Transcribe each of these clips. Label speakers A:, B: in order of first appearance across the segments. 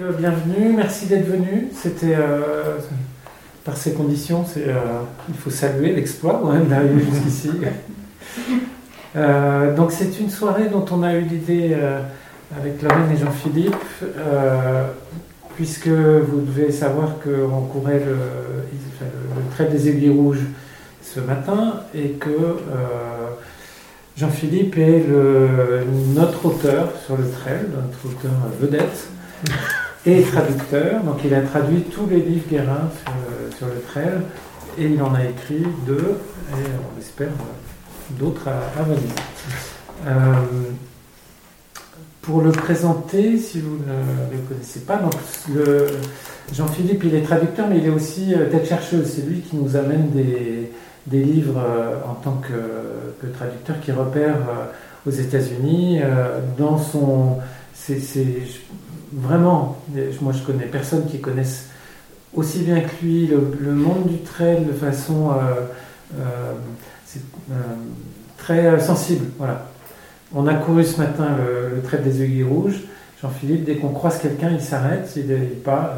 A: euh, bienvenue, merci d'être venu. C'était euh, par ces conditions, c'est, euh, il faut saluer l'exploit ouais, d'arriver jusqu'ici. Euh, donc c'est une soirée dont on a eu l'idée avec Lorraine et Jean-Philippe, puisque vous devez savoir qu'on courait le, le, trait des aiguilles rouges ce matin et que Jean-Philippe est le, notre auteur sur le trail, notre auteur vedette et traducteur. Donc il a traduit tous les livres Guérin sur, le- sur le trail et il en a écrit deux et on espère euh, d'autres à, venir. Euh, pour le présenter, si vous ne le connaissez pas, donc Jean-Philippe, il est traducteur, mais il est aussi euh, tête chercheuse. C'est lui qui nous amène des, livres euh, en tant que, traducteur, qui repère euh, aux États-Unis. euh, dans son, vraiment, moi je connais personne qui connaisse aussi bien que lui le, monde du trail de façon euh, euh, euh, très sensible. Voilà. On a couru ce matin le, le trait des aiguilles rouges. Jean-Philippe, dès qu'on croise quelqu'un, il s'arrête, il, il pas,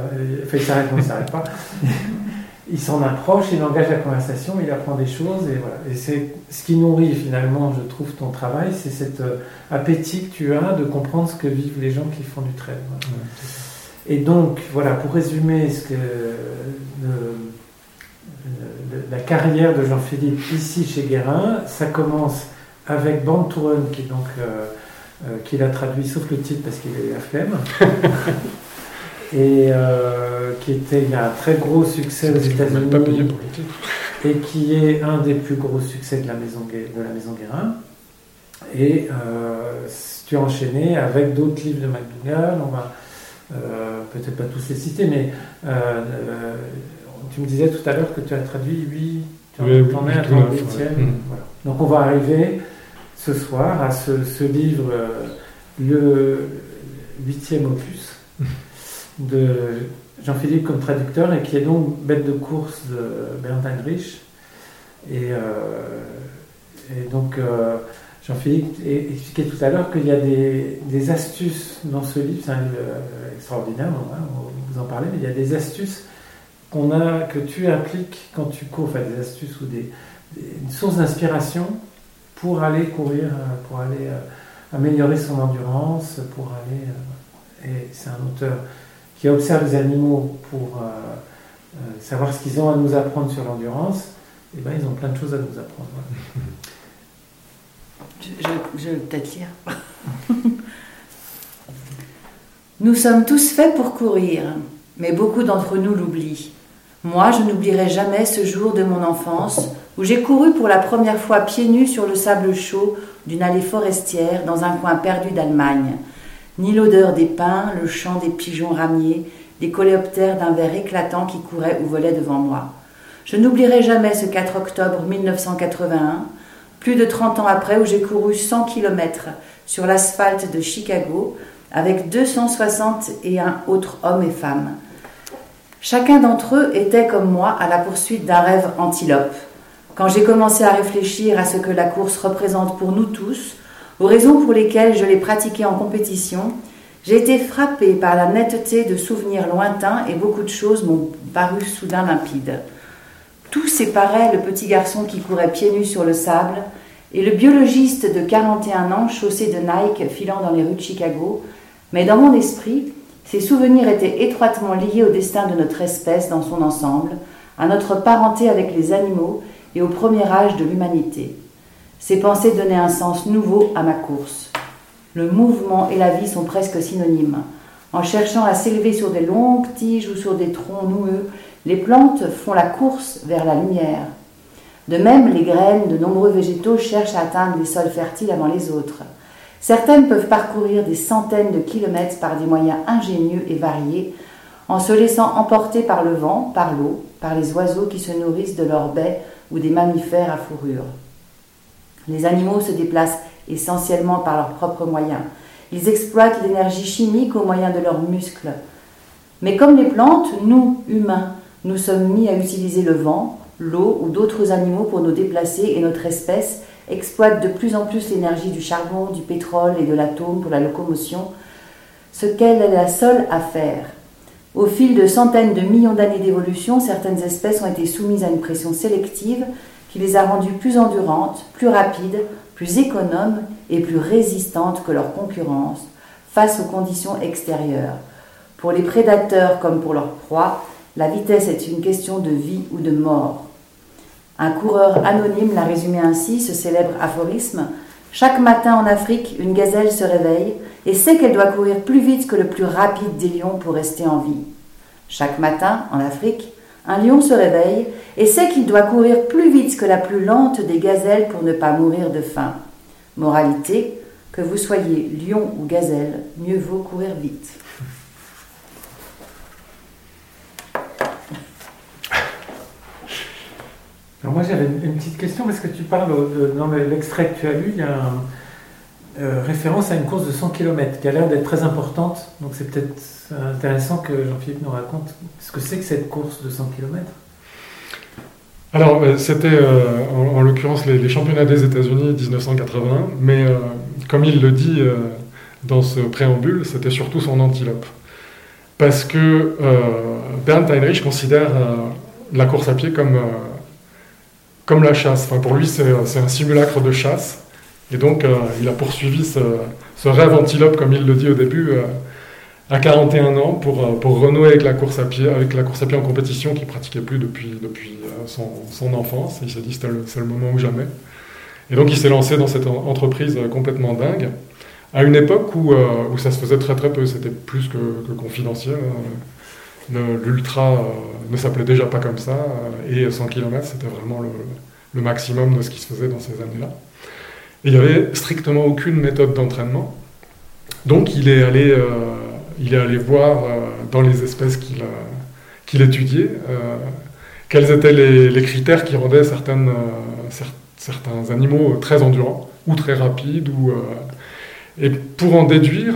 A: il s'arrête, s'arrête pas. il s'en approche, il engage la conversation, il apprend des choses et voilà. Et c'est ce qui nourrit finalement, je trouve, ton travail, c'est cet euh, appétit que tu as de comprendre ce que vivent les gens qui font du voilà. Et donc, voilà, pour résumer ce que le- le- la carrière de Jean-Philippe ici chez Guérin, ça commence avec Born to Run, qui est donc euh, euh, qu'il a traduit sauf le titre parce qu'il a eu la flemme, et euh, qui était il y a un très gros succès aux États-Unis et qui est un des plus gros succès de la maison, de la maison Guérin. Et euh, tu as enchaîné avec d'autres livres de McDougall. On va euh, peut-être pas tous les citer, mais tu me disais tout à l'heure que tu as traduit 8, tu en
B: Oui, oui,
A: t'en es
B: huit
A: à
B: ou
A: ton
B: neuf,
A: huitième.
B: ouais. Mm.
A: Voilà. Donc on va arriver ce soir à ce, ce livre, le huitième opus de Jean-Philippe comme traducteur et qui est donc bête de course de Bernd Heinrich. Et, euh, donc euh, Jean-Philippe expliquait tout à l'heure qu'il y a des, astuces dans ce livre, c'est un livre euh, extraordinaire, va vous en parler, mais il y a des astuces qu'on a, que tu appliques quand tu cours, enfin des astuces ou des, des- une source d'inspiration pour aller courir, pour aller améliorer son endurance, pour aller. et c'est un auteur qui observe les animaux pour euh, euh, savoir ce qu'ils ont à nous apprendre sur l'endurance. Et ben ils ont plein de choses à nous apprendre.
C: je vais peut-être lire. Nous sommes tous faits pour courir, mais beaucoup d'entre nous l'oublient. Moi, je n'oublierai jamais ce jour de mon enfance où j'ai couru pour la première fois pieds nus sur le sable chaud d'une allée forestière dans un coin perdu d'Allemagne. Ni l'odeur des pins, le chant des pigeons ramiers, les coléoptères d'un verre éclatant qui courait ou volait devant moi. Je n'oublierai jamais ce 4 octobre 1981, plus de 30 ans après, où j'ai couru 100 km sur l'asphalte de Chicago avec 261 autres hommes et femmes. Chacun d'entre eux était, comme moi, à la poursuite d'un rêve antilope. Quand j'ai commencé à réfléchir à ce que la course représente pour nous tous, aux raisons pour lesquelles je l'ai pratiquée en compétition, j'ai été frappée par la netteté de souvenirs lointains et beaucoup de choses m'ont paru soudain limpides. Tout séparait le petit garçon qui courait pieds nus sur le sable et le biologiste de 41 ans chaussé de Nike filant dans les rues de Chicago, mais dans mon esprit, ces souvenirs étaient étroitement liés au destin de notre espèce dans son ensemble, à notre parenté avec les animaux et au premier âge de l'humanité. Ces pensées donnaient un sens nouveau à ma course. Le mouvement et la vie sont presque synonymes. En cherchant à s'élever sur des longues tiges ou sur des troncs noueux, les plantes font la course vers la lumière. De même, les graines de nombreux végétaux cherchent à atteindre les sols fertiles avant les autres. Certaines peuvent parcourir des centaines de kilomètres par des moyens ingénieux et variés, en se laissant emporter par le vent, par l'eau, par les oiseaux qui se nourrissent de leurs baies ou des mammifères à fourrure. Les animaux se déplacent essentiellement par leurs propres moyens. Ils exploitent l'énergie chimique au moyen de leurs muscles. Mais comme les plantes, nous, humains, nous sommes mis à utiliser le vent, l'eau ou d'autres animaux pour nous déplacer et notre espèce exploite de plus en plus l'énergie du charbon, du pétrole et de l'atome pour la locomotion. ce qu'elle est la seule à faire. Au fil de centaines de millions d'années d'évolution, certaines espèces ont été soumises à une pression sélective qui les a rendues plus endurantes, plus rapides, plus économes et plus résistantes que leurs concurrence face aux conditions extérieures. Pour les prédateurs comme pour leurs proies, la vitesse est une question de vie ou de mort. Un coureur anonyme l'a résumé ainsi, ce célèbre aphorisme. Chaque matin en Afrique, une gazelle se réveille et sait qu'elle doit courir plus vite que le plus rapide des lions pour rester en vie. Chaque matin en Afrique, un lion se réveille et sait qu'il doit courir plus vite que la plus lente des gazelles pour ne pas mourir de faim. Moralité, que vous soyez lion ou gazelle, mieux vaut courir vite.
A: Alors moi j'avais une petite question parce que tu parles dans l'extrait que tu as lu, il y a une euh, référence à une course de 100 km qui a l'air d'être très importante. Donc c'est peut-être intéressant que Jean-Philippe nous raconte ce que c'est que cette course de 100 km.
B: Alors euh, c'était euh, en, l'occurrence les, championnats des États-Unis 1980, mais comme il le dit dans ce préambule, c'était surtout son antilope. Parce que Bernd Heinrich considère la course à pied comme comme la chasse. Enfin, pour lui, c'est un simulacre de chasse. Et donc, euh, il a poursuivi ce, rêve antilope, comme il le dit au début, euh, à 41 ans, pour, euh, pour renouer avec la course à pied, avec la course à pied en compétition qu'il pratiquait plus depuis, depuis son, enfance. Il s'est dit c'est le, le, moment ou jamais. Et donc, il s'est lancé dans cette entreprise complètement dingue, à une époque où, où ça se faisait très très peu. C'était plus que, confidentiel. L'ultra ne s'appelait déjà pas comme ça, et 100 km, c'était vraiment le maximum de ce qui se faisait dans ces années-là. Il n'y avait strictement aucune méthode d'entraînement. Donc il est allé, euh, voir euh, dans les espèces qu'il qu'il étudiait euh, quels étaient les, critères qui rendaient certains animaux très endurants ou très rapides. Et pour en déduire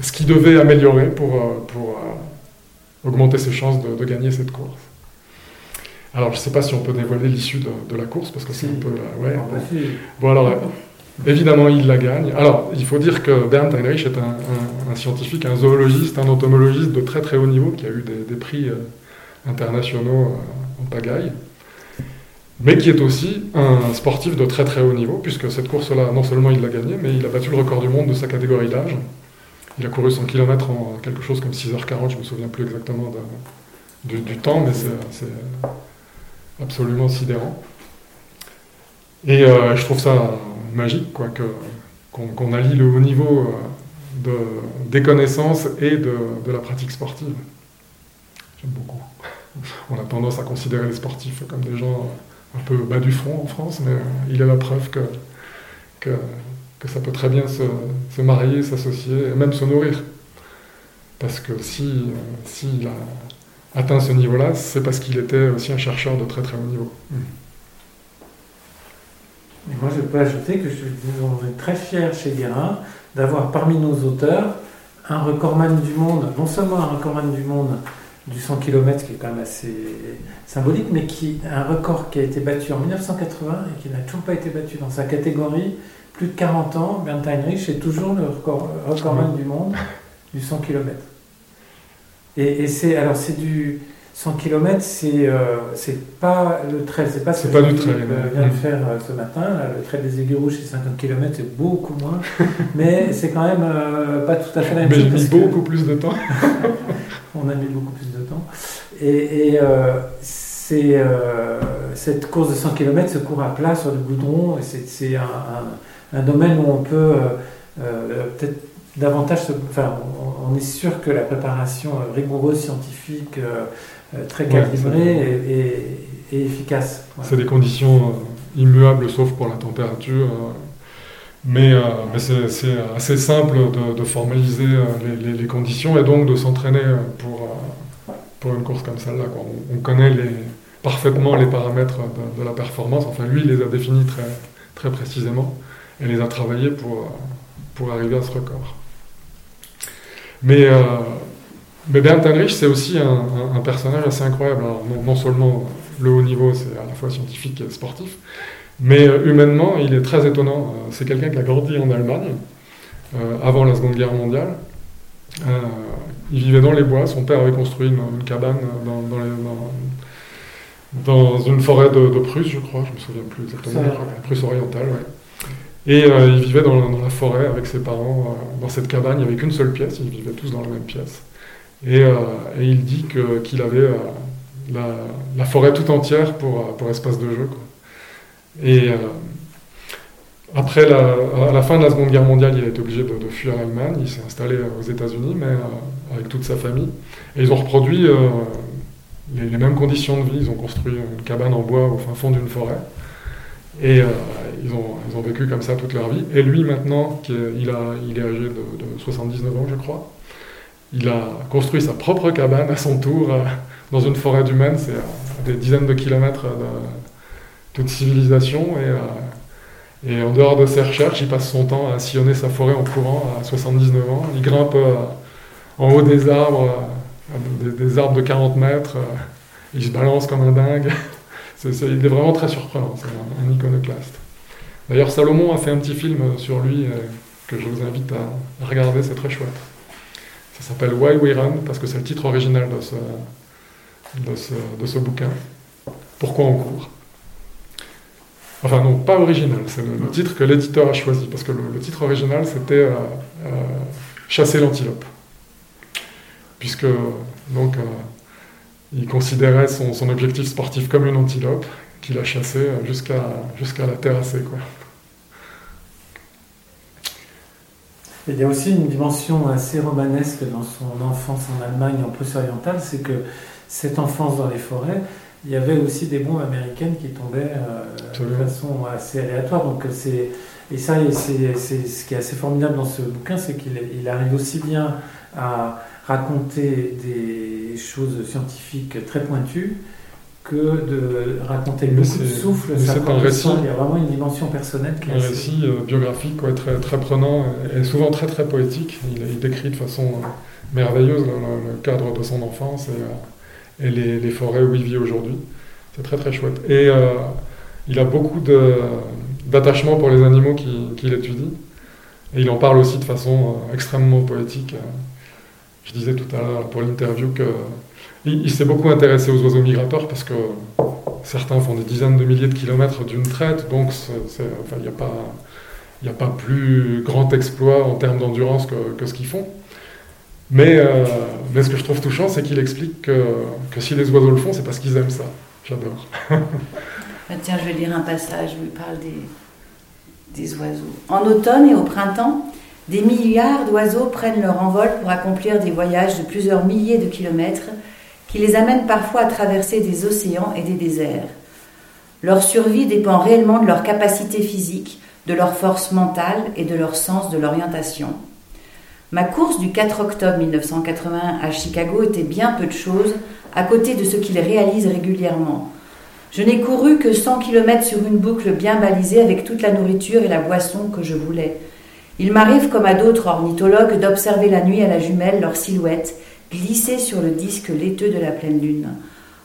B: ce qui devait améliorer pour augmenter ses chances de gagner cette course. Alors, je ne sais pas si on peut dévoiler l'issue de, la course, parce que c'est un peu... Ouais, ah, bah, bon, alors, évidemment, il la gagne. Alors, il faut dire que Bernd Heinrich est un, scientifique, un zoologiste, un entomologiste de très très haut niveau, qui a eu des, prix euh, internationaux euh, en pagaille, mais qui est aussi un sportif de très très haut niveau, puisque cette course-là, non seulement il l'a gagnée, mais il a battu le record du monde de sa catégorie d'âge. Il a couru 100 km en quelque chose comme 6h40, je ne me souviens plus exactement du, du, temps, mais c'est absolument sidérant. Et euh, je trouve ça magique, quoi, qu'on, allie le haut niveau euh, de, des connaissances et de, la pratique sportive. J'aime beaucoup. On a tendance à considérer les sportifs comme des gens un peu bas du front en France, mais euh, il est la preuve que, que, ça peut très bien se, marier, s'associer, et même se nourrir. Parce que si, si la, atteint ce niveau-là, c'est parce qu'il était aussi un chercheur de très très haut niveau.
A: moi, je peux ajouter que je suis très fier chez Guérin d'avoir parmi nos auteurs un recordman du monde, non seulement un recordman du monde du 100 km, qui est quand même assez symbolique, mais qui un record qui a été battu en 1980 et qui n'a toujours pas été battu dans sa catégorie, plus de 40 ans. Bernd Heinrich est toujours le recordman du monde du 100 km. Et, c'est alors c'est du 100 km, c'est euh, c'est pas le trail, c'est pas ce
B: que
A: pas
B: du trail,
A: vient de faire euh, ce matin. le trail des aiguilles rouges, c'est 50 km, c'est beaucoup moins, mais c'est quand même euh, pas tout à fait la même
B: chose. Mais mis beaucoup plus de temps.
A: On a mis beaucoup plus de temps. Et, et c'est cette course de 100 km se court à plat sur le goudron. C'est un, un, un, domaine où on peut peut-être davantage, enfin, on, est sûr que la préparation euh, rigoureuse, scientifique, euh, euh, très calibrée est, efficace.
B: C'est des conditions immuables sauf pour la température. Mais, mais c'est assez simple de, formaliser les, conditions et donc de s'entraîner pour, pour une course comme celle-là. On, on, connaît les, parfaitement les paramètres de, de, la performance. Enfin, lui, il les a définis très, très précisément et les a travaillés pour, pour arriver à ce record. Mais, euh, mais Bernd Heinrich, c'est aussi un, personnage assez incroyable. Alors, non, seulement le haut niveau, c'est à la fois scientifique et sportif, mais euh, humainement, il est très étonnant. Euh, c'est quelqu'un qui a grandi en Allemagne, avant la Seconde Guerre mondiale. il vivait dans les bois, son père avait construit une, cabane dans, dans, une forêt de, Prusse, je crois, je me souviens plus exactement, Prusse orientale, Et il vivait dans, la forêt avec ses parents, dans cette cabane, il n'y avait qu'une seule pièce, ils vivaient tous dans la même pièce. Et, il dit qu'il avait la, forêt tout entière pour, espace de jeu. Et après, la, à la fin de la Seconde Guerre mondiale, il a été obligé de, fuir l'Allemagne. Il s'est installé aux États-Unis, mais euh, avec toute sa famille. Et ils ont reproduit euh, les, mêmes conditions de vie. Ils ont construit une cabane en bois au fin fond d'une forêt. Et euh, ils, ont, ils, ont, vécu comme ça toute leur vie. Et lui, maintenant, il, a, il est âgé de, 79 ans, je crois, il a construit sa propre cabane à son tour dans une forêt du Maine. C'est à des dizaines de kilomètres de toute civilisation. Et en dehors de ses recherches, il passe son temps à sillonner sa forêt en courant à 79 ans. Il grimpe euh, en haut des arbres, euh, des, arbres de 40 mètres. Euh, il se balance comme un dingue. Il est vraiment très surprenant, c'est un, iconoclaste. D'ailleurs, Salomon a fait un petit film sur lui que je vous invite à regarder, c'est très chouette. Ça s'appelle Why We Run, parce que c'est le titre original de ce, de ce, bouquin. Pourquoi on court? Enfin non, pas original, c'est le, titre que l'éditeur a choisi, parce que le, titre original c'était euh, euh, Chasser l'antilope. Puisque donc euh, il considérait son, objectif sportif comme une antilope qu'il a chassé jusqu'à jusqu'à la terrasser. Quoi.
A: Il y a aussi une dimension assez romanesque dans son enfance en Allemagne, en Prusse orientale, c'est que cette enfance dans les forêts, il y avait aussi des bombes américaines qui tombaient euh, de façon assez aléatoire. Donc c'est et ça, c'est ce qui est assez formidable dans ce bouquin, c'est qu'il arrive aussi bien à raconter des choses scientifiques très pointues que de raconter le souffle.
B: C'est un récit.
A: Il y a vraiment une dimension personnelle
B: qui est un récit euh, biographique très, très prenant et souvent très très poétique. Il, décrit de façon euh, merveilleuse le, cadre de son enfance et, et les, forêts où il vit aujourd'hui. C'est très très chouette. Et euh, il a beaucoup d'attachement pour les animaux qu'il étudie. Et il en parle aussi de façon euh, extrêmement poétique. Je disais tout à l'heure pour l'interview que il, s'est beaucoup intéressé aux oiseaux migrateurs parce que certains font des dizaines de milliers de kilomètres d'une traite, donc il n'y a, pas, plus grand exploit en termes d'endurance que, ce qu'ils font. Mais, euh, mais ce que je trouve touchant, c'est qu'il explique que, si les oiseaux le font, c'est parce qu'ils aiment ça. J'adore.
C: Ah, tiens, je vais lire un passage où il parle des oiseaux. En automne et au printemps, des milliards d'oiseaux prennent leur envol pour accomplir des voyages de plusieurs milliers de kilomètres qui les amènent parfois à traverser des océans et des déserts. Leur survie dépend réellement de leur capacité physique, de leur force mentale et de leur sens de l'orientation. Ma course du 4 octobre 1981 à Chicago était bien peu de choses à côté de ce qu'il réalise régulièrement. Je n'ai couru que 100 km sur une boucle bien balisée avec toute la nourriture et la boisson que je voulais. Il m'arrive, comme à d'autres ornithologues, d'observer la nuit à la jumelle leur silhouette glisser sur le disque laiteux de la pleine lune.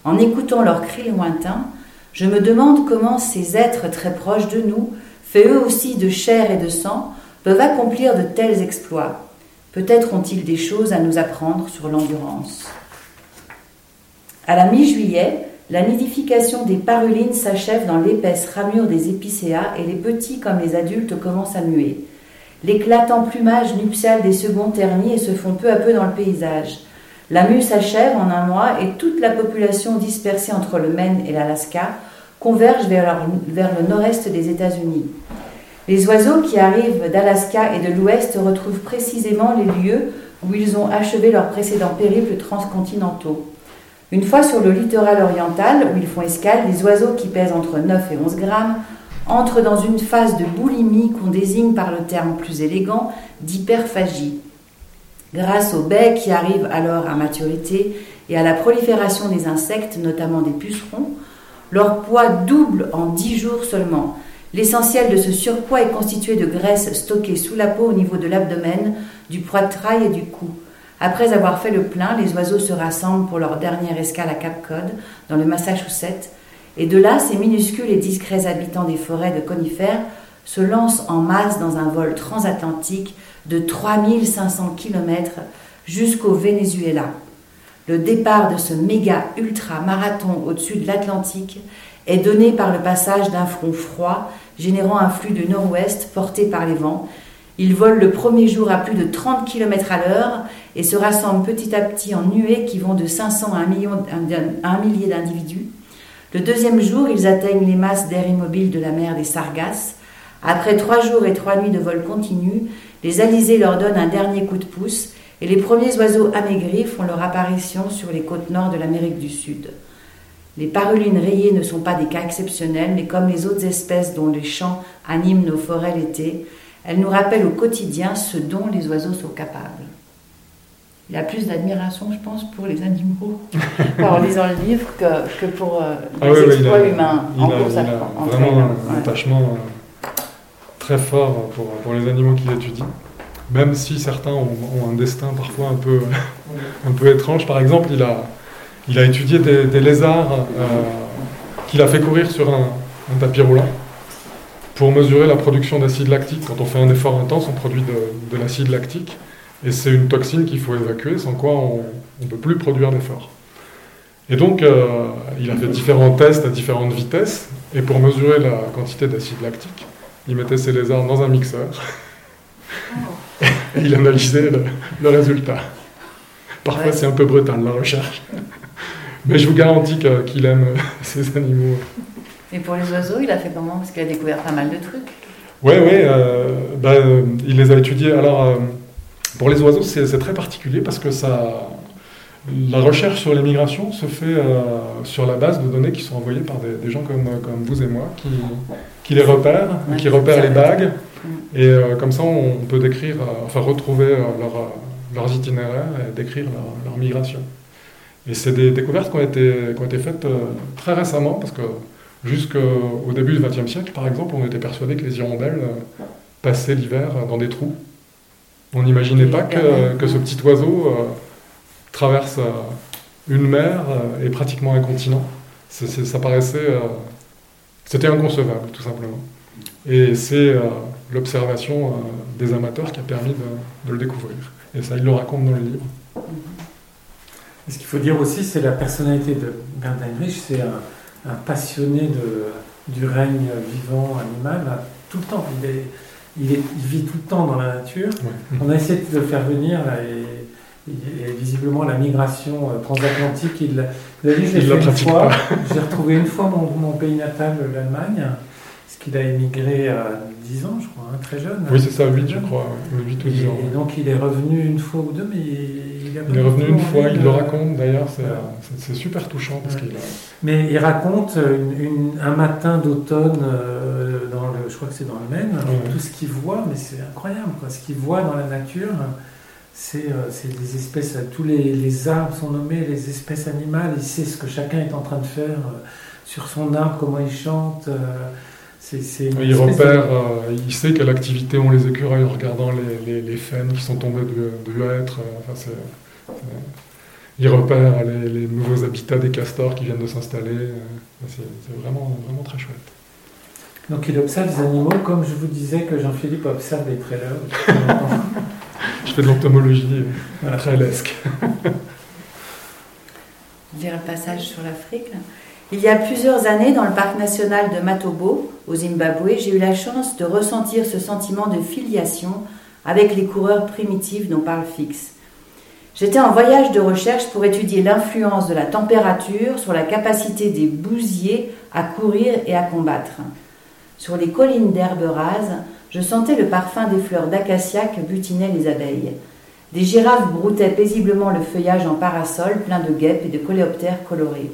C: En écoutant leurs cris lointains, je me demande comment ces êtres très proches de nous, faits eux aussi de chair et de sang, peuvent accomplir de tels exploits. Peut-être ont-ils des choses à nous apprendre sur l'endurance. À la mi-juillet, la nidification des parulines s'achève dans l'épaisse ramure des épicéas et les petits comme les adultes commencent à muer. L'éclatant plumage nuptial des seconds ternis se font peu à peu dans le paysage. La mue s'achève en un mois et toute la population dispersée entre le Maine et l'Alaska converge vers, vers le nord-est des États-Unis. Les oiseaux qui arrivent d'Alaska et de l'Ouest retrouvent précisément les lieux où ils ont achevé leurs précédents périples transcontinentaux. Une fois sur le littoral oriental, où ils font escale, les oiseaux qui pèsent entre 9 et 11 grammes entrent dans une phase de boulimie qu'on désigne par le terme plus élégant d'hyperphagie. Grâce aux baies qui arrivent alors à maturité et à la prolifération des insectes, notamment des pucerons, leur poids double en 10 jours seulement, L'essentiel de ce surpoids est constitué de graisse stockée sous la peau au niveau de l'abdomen, du poitrail et du cou. Après avoir fait le plein, les oiseaux se rassemblent pour leur dernière escale à Cape Cod, dans le Massachusetts, et de là, ces minuscules et discrets habitants des forêts de conifères se lancent en masse dans un vol transatlantique de 3500 km jusqu'au Venezuela. Le départ de ce méga ultra marathon au-dessus de l'Atlantique est donné par le passage d'un front froid générant un flux de nord-ouest porté par les vents. Il vole le premier jour à plus de 30 km à l'heure et se rassemble petit à petit en nuées qui vont de 500 à 1, million, à un millier d'individus. Le deuxième jour, ils atteignent les masses d'air immobile de la mer des Sargasses. Après trois jours et trois nuits de vol continu, les alizés leur donnent un dernier coup de pouce et les premiers oiseaux amaigris font leur apparition sur les côtes nord de l'Amérique du Sud. Les parulines rayées ne sont pas des cas exceptionnels, mais comme les autres espèces dont les champs animent nos forêts l'été, elles nous rappellent au quotidien ce dont les oiseaux sont capables. Il a plus d'admiration, je pense, pour les animaux en lisant le livre que, pour euh, ah les exploits humains
B: il a, vraiment un attachement euh, très fort pour, pour les animaux qu'il étudie même si certains ont, un destin parfois un peu, un peu étrange. Par exemple, il a, il a étudié des, lézards euh, qu'il a fait courir sur un, tapis roulant pour mesurer la production d'acide lactique. Quand on fait un effort intense, on produit de, l'acide lactique, et c'est une toxine qu'il faut évacuer, sans quoi on ne peut plus produire d'effort. Et donc, euh, il a fait différents tests à différentes vitesses, et pour mesurer la quantité d'acide lactique, il mettait ses lézards dans un mixeur. Oh. et il analysait le, résultat. Parfois, c'est un peu brutal, la recherche. Mais je vous garantis qu'il aime ces animaux.
C: Et pour les oiseaux, il a fait comment? Parce qu'il a découvert pas mal de trucs.
B: Oui, oui, euh, bah, il les a étudiés. Alors, euh, pour les oiseaux, c'est très particulier parce que ça, la recherche sur les migrations se fait euh, sur la base de données qui sont envoyées par des, gens comme, comme, vous et moi, qui, qui les repèrent, qui repèrent les bagues. Et euh, comme ça, on peut décrire, euh, enfin retrouver leur, leurs itinéraires et décrire leur, migration. Et c'est des découvertes qui ont été, qui ont été faites très récemment, parce que jusqu'au début du XXe siècle, par exemple, on était persuadé que les hirondelles passaient l'hiver dans des trous. On n'imaginait pas que, que, ce petit oiseau traverse euh, une mer euh, et pratiquement un continent. ça paraissait. Euh, c'était inconcevable, tout simplement. Et c'est l'observation des amateurs qui a permis de, le découvrir. Et ça, il le raconte dans le livre.
A: ce qu'il faut dire aussi, c'est la personnalité de Bernard Heinrich. C'est un, passionné de, du règne vivant animal, tout le temps. Il, est, il, vit tout le temps dans la nature. On a essayé de le faire venir, là, et et visiblement la migration euh, transatlantique, il l'a dit. J'ai retrouvé une fois mon, pays natal, l'Allemagne, parce qu'il a émigré à 10 ans, je crois, hein, très jeune.
B: Oui, c'est ça, 8, je crois, 8 ou 10 ans.
A: Et donc il est revenu une fois ou deux, mais il,
B: il est revenu une fois, il le raconte d'ailleurs, c'est super touchant. Parce qu'il
A: Mais il raconte un matin d'automne, euh, je crois que c'est dans le Maine, tout ce qu'il voit, mais c'est incroyable, quoi, ce qu'il voit dans la nature. Euh, c'est des espèces, tous les, arbres sont nommés, les espèces animales, il sait ce que chacun est en train de faire euh, sur son arbre, comment il chante. Euh,
B: il repère, il sait quelle activité ont les écureuils en regardant les, les, qui sont tombés du, du hêtre. il repère les, nouveaux habitats des castors qui viennent de s'installer. c'est vraiment, vraiment très chouette.
A: Donc il observe les animaux comme je vous disais que Jean-Philippe observe les trailers.
B: je fais de l'entomologie très lesque.
C: Lire un passage sur l'Afrique. Il y a plusieurs années, dans le parc national de Matobo, au Zimbabwe, j'ai eu la chance de ressentir ce sentiment de filiation avec les coureurs primitifs dont parle Fix. J'étais en voyage de recherche pour étudier l'influence de la température sur la capacité des bousiers à courir et à combattre. Sur les collines d'herbes rases, je sentais le parfum des fleurs d'acacia que butinaient les abeilles. Des girafes broutaient paisiblement le feuillage en parasol plein de guêpes et de coléoptères colorés.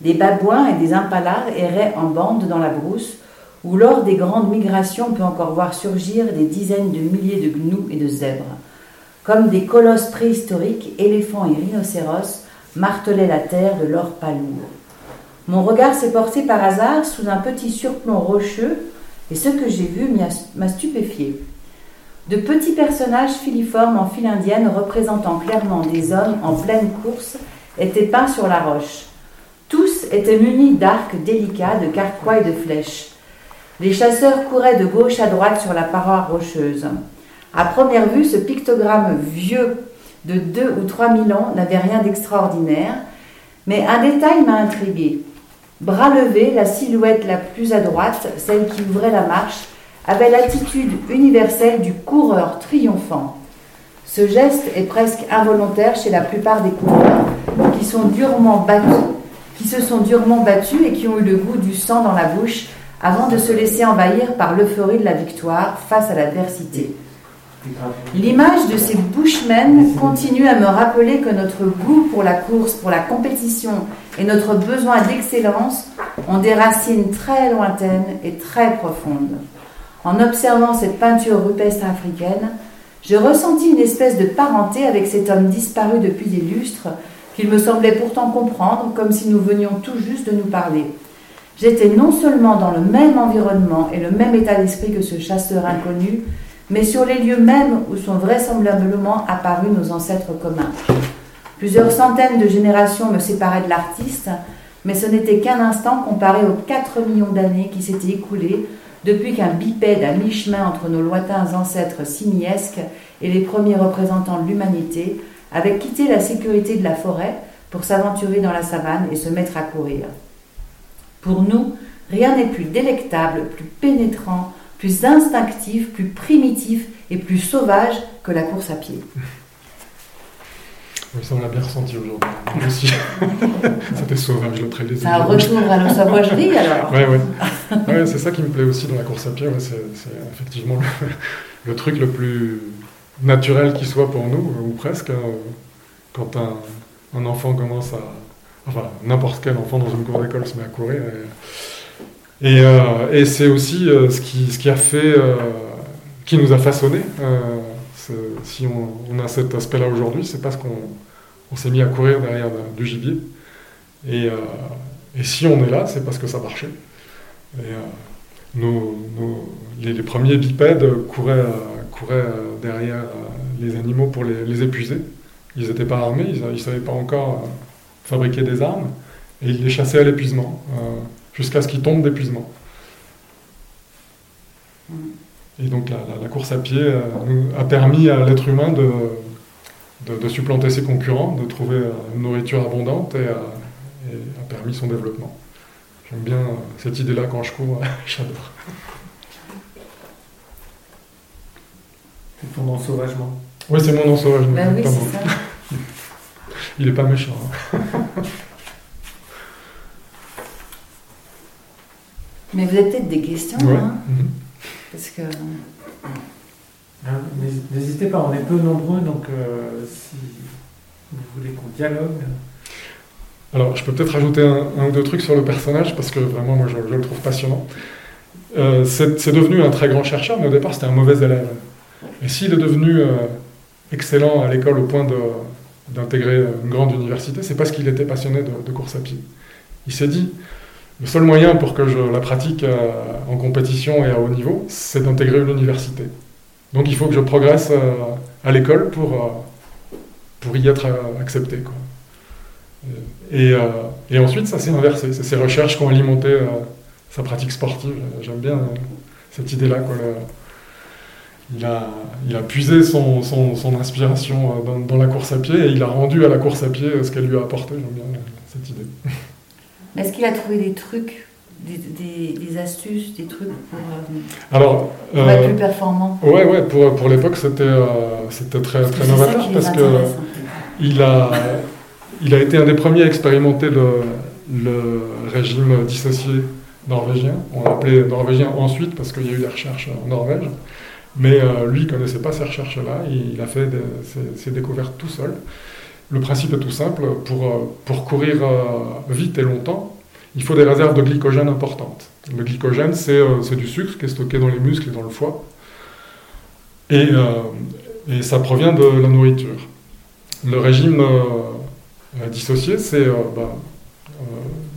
C: Des babouins et des impalas erraient en bande dans la brousse, où lors des grandes migrations on peut encore voir surgir des dizaines de milliers de gnous et de zèbres. Comme des colosses préhistoriques, éléphants et rhinocéros martelaient la terre de l'or palourd. Mon regard s'est porté par hasard sous un petit surplomb rocheux et ce que j'ai vu m'a stupéfié. De petits personnages filiformes en file indienne représentant clairement des hommes en pleine course étaient peints sur la roche. Tous étaient munis d'arcs délicats, de carquois et de flèches. Les chasseurs couraient de gauche à droite sur la paroi rocheuse. À première vue, ce pictogramme vieux de 2 ou 3 000 ans n'avait rien d'extraordinaire, mais un détail m'a intrigué. Bras levé, la silhouette la plus à droite, celle qui ouvrait la marche, avait l'attitude universelle du coureur triomphant. Ce geste est presque involontaire chez la plupart des coureurs qui sont durement battus, qui se sont durement battus et qui ont eu le goût du sang dans la bouche avant de se laisser envahir par l'euphorie de la victoire face à l'adversité. L'image de ces bushmen continue à me rappeler que notre goût pour la course, pour la compétition et notre besoin d'excellence ont des racines très lointaines et très profondes. En observant cette peinture rupestre africaine, je ressentis une espèce de parenté avec cet homme disparu depuis des lustres, qu'il me semblait pourtant comprendre comme si nous venions tout juste de nous parler. J'étais non seulement dans le même environnement et le même état d'esprit que ce chasseur inconnu, mais sur les lieux mêmes où sont vraisemblablement apparus nos ancêtres communs. Plusieurs centaines de générations me séparaient de l'artiste, mais ce n'était qu'un instant comparé aux 4 millions d'années qui s'étaient écoulées depuis qu'un bipède à mi-chemin entre nos lointains ancêtres simiesques et les premiers représentants de l'humanité avait quitté la sécurité de la forêt pour s'aventurer dans la savane et se mettre à courir. Pour nous, rien n'est plus délectable, plus pénétrant, plus instinctif, plus primitif et plus sauvage que la course à pied.
B: Oui, ça on l'a bien ressenti aujourd'hui. Moi aussi. C'était sauvage, le trait des
C: C'est un retour à nos sauvagerie alors.
B: Oui, oui. Ouais, c'est ça qui me plaît aussi dans la course à pied. c'est effectivement le, truc le plus naturel qui soit pour nous, ou presque. Hein. quand un, un, enfant commence à. Enfin, n'importe quel enfant dans une cour d'école se met à courir. Et, et, euh, c'est aussi euh, ce, qui, a fait. Euh, qui nous a façonné. si on, a cet aspect-là aujourd'hui, c'est parce qu'on on s'est mis à courir derrière du gibier. Et, et si on est là, c'est parce que ça marchait. Et, les, premiers bipèdes couraient, derrière les animaux pour les, épuiser. Ils n'étaient pas armés, ils ne savaient pas encore fabriquer des armes, et ils les chassaient à l'épuisement, jusqu'à ce qu'ils tombent d'épuisement. Et donc la, course à pied a permis à l'être humain de, de, supplanter ses concurrents, de trouver une nourriture abondante et, a permis son développement. J'aime bien cette idée-là quand je cours, j'adore.
A: C'est ton nom sauvagement.
B: Oui, c'est mon nom sauvagement.
C: Ben oui, c'est ça.
B: Il est pas méchant. Hein.
C: Mais vous avez peut-être des questions, hein mhm. Parce que.
A: Hein, n'hésitez pas, on est peu nombreux, donc euh, si vous voulez qu'on dialogue.
B: Alors, je peux peut-être rajouter un, ou deux trucs sur le personnage, parce que vraiment, moi, je, le trouve passionnant. Euh, c'est devenu un très grand chercheur, mais au départ, c'était un mauvais élève. Et s'il est devenu euh, excellent à l'école au point d'intégrer une grande université, c'est parce qu'il était passionné de, course à pied. Il s'est dit, le seul moyen pour que je la pratique en compétition et à haut niveau, c'est d'intégrer une université. Donc il faut que je progresse euh, à l'école pour, euh, pour y être euh, accepté. Et, ensuite, ça s'est inversé. C'est ces recherches qui ont alimenté sa pratique sportive. J'aime bien cette idée-là. Il a, il a puisé son, son, son inspiration dans, dans, la course à pied et il a rendu à la course à pied ce qu'elle lui a apporté. J'aime bien cette idée.
C: Est-ce qu'il a trouvé des trucs des, astuces, des trucs pour,
B: euh, Alors,
C: être euh, plus performant?
B: Ouais, ouais, pour, pour l'époque, c'était euh, c'était très, très novateur parce que il a, il a été un des premiers à expérimenter le, le régime dissocié norvégien. On l'a appelé norvégien ensuite parce qu'il y a eu des recherches en Norvège. Mais lui, il ne connaissait pas ces recherches-là. Il, a fait ses, découvertes tout seul. Le principe est tout simple. Pour, pour courir vite et longtemps, il faut des réserves de glycogène importantes. Le glycogène, euh, c'est du sucre qui est stocké dans les muscles et dans le foie. Et, euh, et ça provient de la nourriture. Le régime euh, dissocié, c'est bah,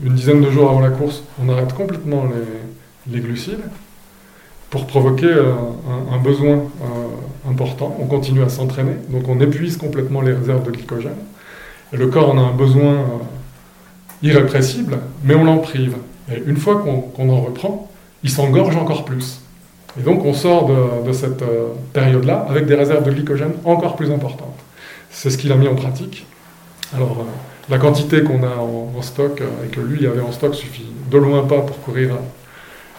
B: une dizaine de jours avant la course, on arrête complètement les, les glucides pour provoquer un, un, besoin important. On continue à s'entraîner, donc on épuise complètement les réserves de glycogène. Le corps en a un besoin irrépressible, mais on l'en prive. Et une fois qu'on en reprend, il s'engorge encore plus. Et donc on sort de, cette euh, période-là avec des réserves de glycogène encore plus importantes. C'est ce qu'il a mis en pratique. Alors euh, la quantité qu'on a en, stock euh, et que lui avait en stock suffit de loin pas pour courir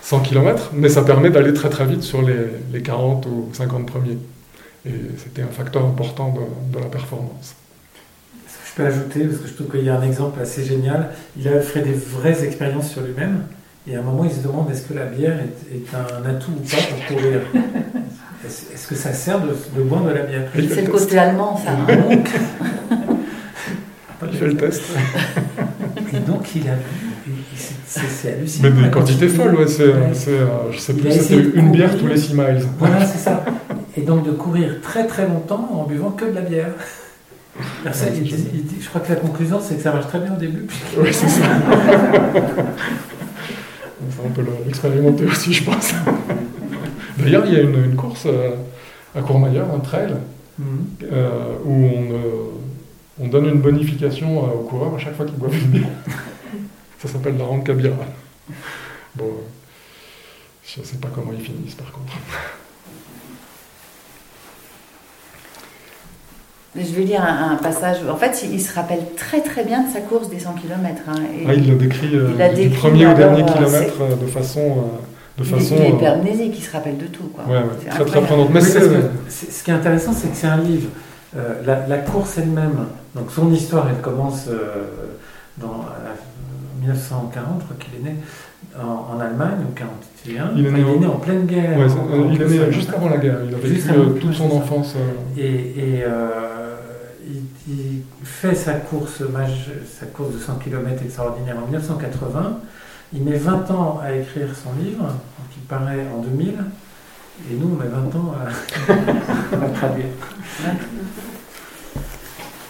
B: 100 km, mais ça permet d'aller très très vite sur les, 40 ou 50 premiers. Et c'était un facteur important de, la performance.
A: Je peux ajouter, parce que je trouve qu'il y a un exemple assez génial, il a fait des vraies expériences sur lui-même. Et à un moment, il se demande est-ce que la bière est, un atout ou pas pour courir? Est-ce que ça sert de, boire de la bière?
C: C'est le côté allemand, ça. Hein.
B: il fait le test.
A: Et donc, il a vu. C'est hallucinant.
B: Mais des quantités folles, ouais. C'est, euh, je sais plus, c'était une bière tous les 6 miles.
A: Voilà, c'est ça. Et donc de courir très très longtemps en buvant que de la bière. je crois que la conclusion, c'est que ça marche très bien au début.
B: Oui, c'est ça. on peut l'expérimenter aussi, je pense. D'ailleurs, il y a une, course euh, à Courmayeur, un trail, mhm. euh, où on, euh, on, donne une bonification aux coureurs à chaque fois qu'ils boivent une bière. Ça s'appelle la Rente Kabira. Bon, je ne sais pas comment ils finissent par contre.
C: Je vais lire un, passage. En fait, il, se rappelle très très bien de sa course des 100 km. Hein,
B: ah, il le décrit, euh, du premier au dernier euh, kilomètre euh, de façon. de façon
C: il est hyper qui se rappelle de tout. Quoi.
B: Ouais, très très prenante. Mais
A: ce qui est intéressant, c'est que c'est un livre. la, course elle-même, donc son histoire, elle commence dans 1940, je crois qu'il est né en, Allemagne, en 41.
B: Il est
A: né, en pleine guerre.
B: il est né juste avant la guerre. Il a vécu toute son enfance.
A: Et, il, fait sa course, sa course de 100 km extraordinaire en 1980. Il met 20 ans à écrire son livre, qui paraît en 2000. Et nous, on met 20 ans à, à traduire.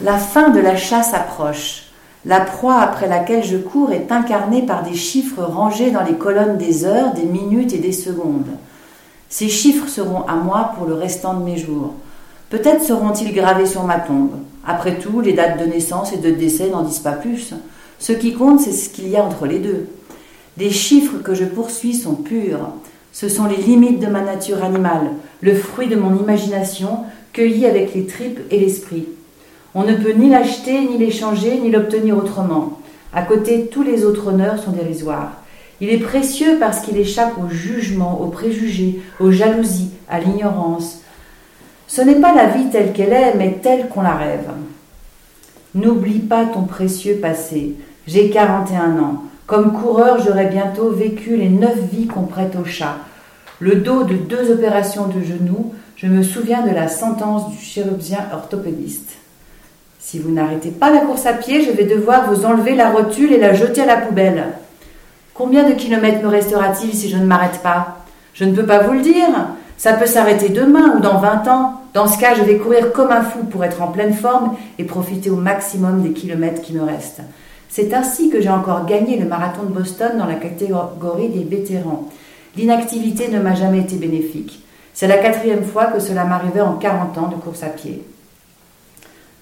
C: La fin de la chasse approche. La proie après laquelle je cours est incarnée par des chiffres rangés dans les colonnes des heures, des minutes et des secondes. Ces chiffres seront à moi pour le restant de mes jours. Peut-être seront-ils gravés sur ma tombe. Après tout, les dates de naissance et de décès n'en disent pas plus. Ce qui compte, c'est ce qu'il y a entre les deux. Les chiffres que je poursuis sont purs. Ce sont les limites de ma nature animale, le fruit de mon imagination, cueilli avec les tripes et l'esprit. On ne peut ni l'acheter, ni l'échanger, ni l'obtenir autrement. À côté, tous les autres honneurs sont dérisoires. Il est précieux parce qu'il échappe au jugement, aux préjugés, aux jalousies, à l'ignorance, ce n'est pas la vie telle qu'elle est, mais telle qu'on la rêve. N'oublie pas ton précieux passé. J'ai 41 ans. Comme coureur, j'aurai bientôt vécu les neuf vies qu'on prête au chat. Le dos de deux opérations de genoux, je me souviens de la sentence du chirurgien orthopédiste. Si vous n'arrêtez pas la course à pied, je vais devoir vous enlever la rotule et la jeter à la poubelle. Combien de kilomètres me restera-t-il si je ne m'arrête pas? Je ne peux pas vous le dire. Ça peut s'arrêter demain ou dans 20 ans. Dans ce cas, je vais courir comme un fou pour être en pleine forme et profiter au maximum des kilomètres qui me restent. C'est ainsi que j'ai encore gagné le marathon de Boston dans la catégorie des vétérans. L'inactivité ne m'a jamais été bénéfique. C'est la quatrième fois que cela m'arrivait en 40 ans de course à pied.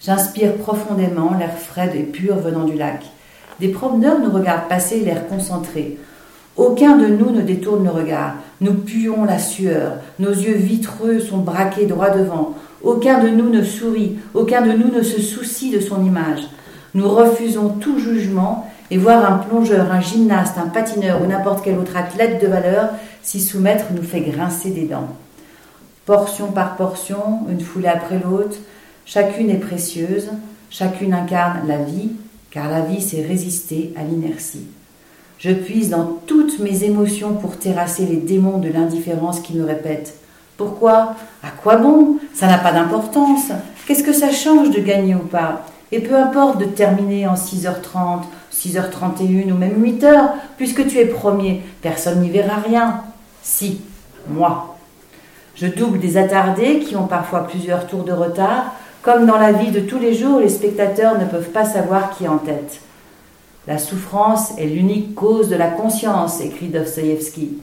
C: J'inspire profondément l'air frais et pur venant du lac. Des promeneurs nous regardent passer l'air concentré. Aucun de nous ne détourne le regard. Nous puons la sueur. Nos yeux vitreux sont braqués droit devant. Aucun de nous ne sourit. Aucun de nous ne se soucie de son image. Nous refusons tout jugement et voir un plongeur, un gymnaste, un patineur ou n'importe quel autre athlète de valeur s'y soumettre nous fait grincer des dents. Portion par portion, une foulée après l'autre, chacune est précieuse, chacune incarne la vie, car la vie c'est résister à l'inertie. Je puise dans toutes mes émotions pour terrasser les démons de l'indifférence qui me répètent. Pourquoi? À quoi bon? Ça n'a pas d'importance. Qu'est-ce que ça change de gagner ou pas? Et peu importe de terminer en 6h30, 6h31 ou même 8h, puisque tu es premier, personne n'y verra rien. Si, moi. Je double des attardés qui ont parfois plusieurs tours de retard. Comme dans la vie de tous les jours, les spectateurs ne peuvent pas savoir qui est en tête. La souffrance est l'unique cause de la conscience, écrit Dostoïevski.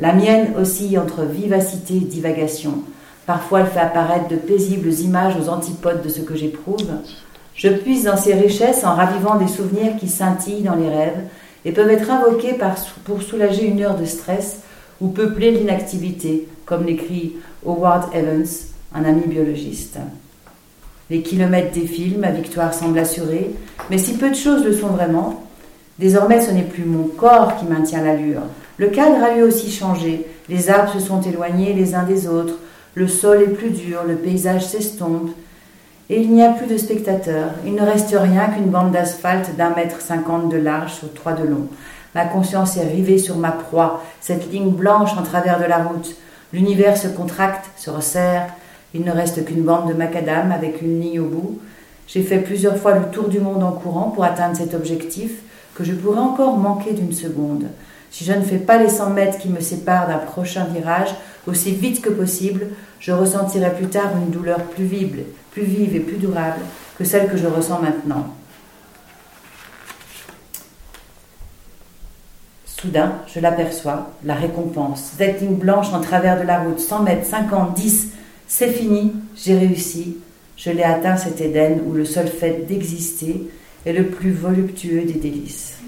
C: La mienne oscille entre vivacité et divagation. Parfois, elle fait apparaître de paisibles images aux antipodes de ce que j'éprouve. Je puise dans ces richesses en ravivant des souvenirs qui scintillent dans les rêves et peuvent être invoqués pour soulager une heure de stress ou peupler l'inactivité, comme l'écrit Howard Evans, un ami biologiste. Les kilomètres défilent, ma victoire semble assurée, mais si peu de choses le sont vraiment, désormais ce n'est plus mon corps qui maintient l'allure. Le cadre a lui aussi changé, les arbres se sont éloignés les uns des autres, le sol est plus dur, le paysage s'estompe, et il n'y a plus de spectateurs. Il ne reste rien qu'une bande d'asphalte d'un mètre cinquante de large sur trois de long. Ma conscience est rivée sur ma proie, cette ligne blanche en travers de la route. L'univers se contracte, se resserre. Il ne reste qu'une bande de macadam avec une ligne au bout. J'ai fait plusieurs fois le tour du monde en courant pour atteindre cet objectif que je pourrais encore manquer d'une seconde. Si je ne fais pas les 100 mètres qui me séparent d'un prochain virage aussi vite que possible, je ressentirai plus tard une douleur plus vive, plus vive et plus durable que celle que je ressens maintenant. Soudain, je l'aperçois, la récompense. Cette ligne blanche en travers de la route, 100 mètres, 50, 10, c'est fini, j'ai réussi. Je l'ai atteint cet Éden où le seul fait d'exister est le plus voluptueux des délices.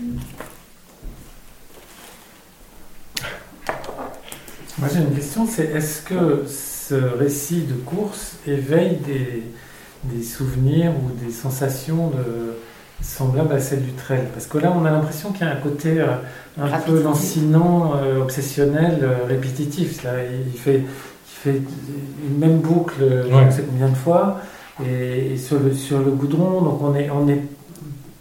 A: Moi j'ai une question, c'est est-ce que ce récit de course éveille des, des souvenirs ou des sensations de, semblable à celle du trail? Parce que là, on a l'impression qu'il y a un côté euh, un peu lancinant, euh, obsessionnel, euh, répétitif. Là, il, fait, fait une même boucle, je ne sais combien de fois, et, sur, le, sur le goudron, donc on, est, on, est,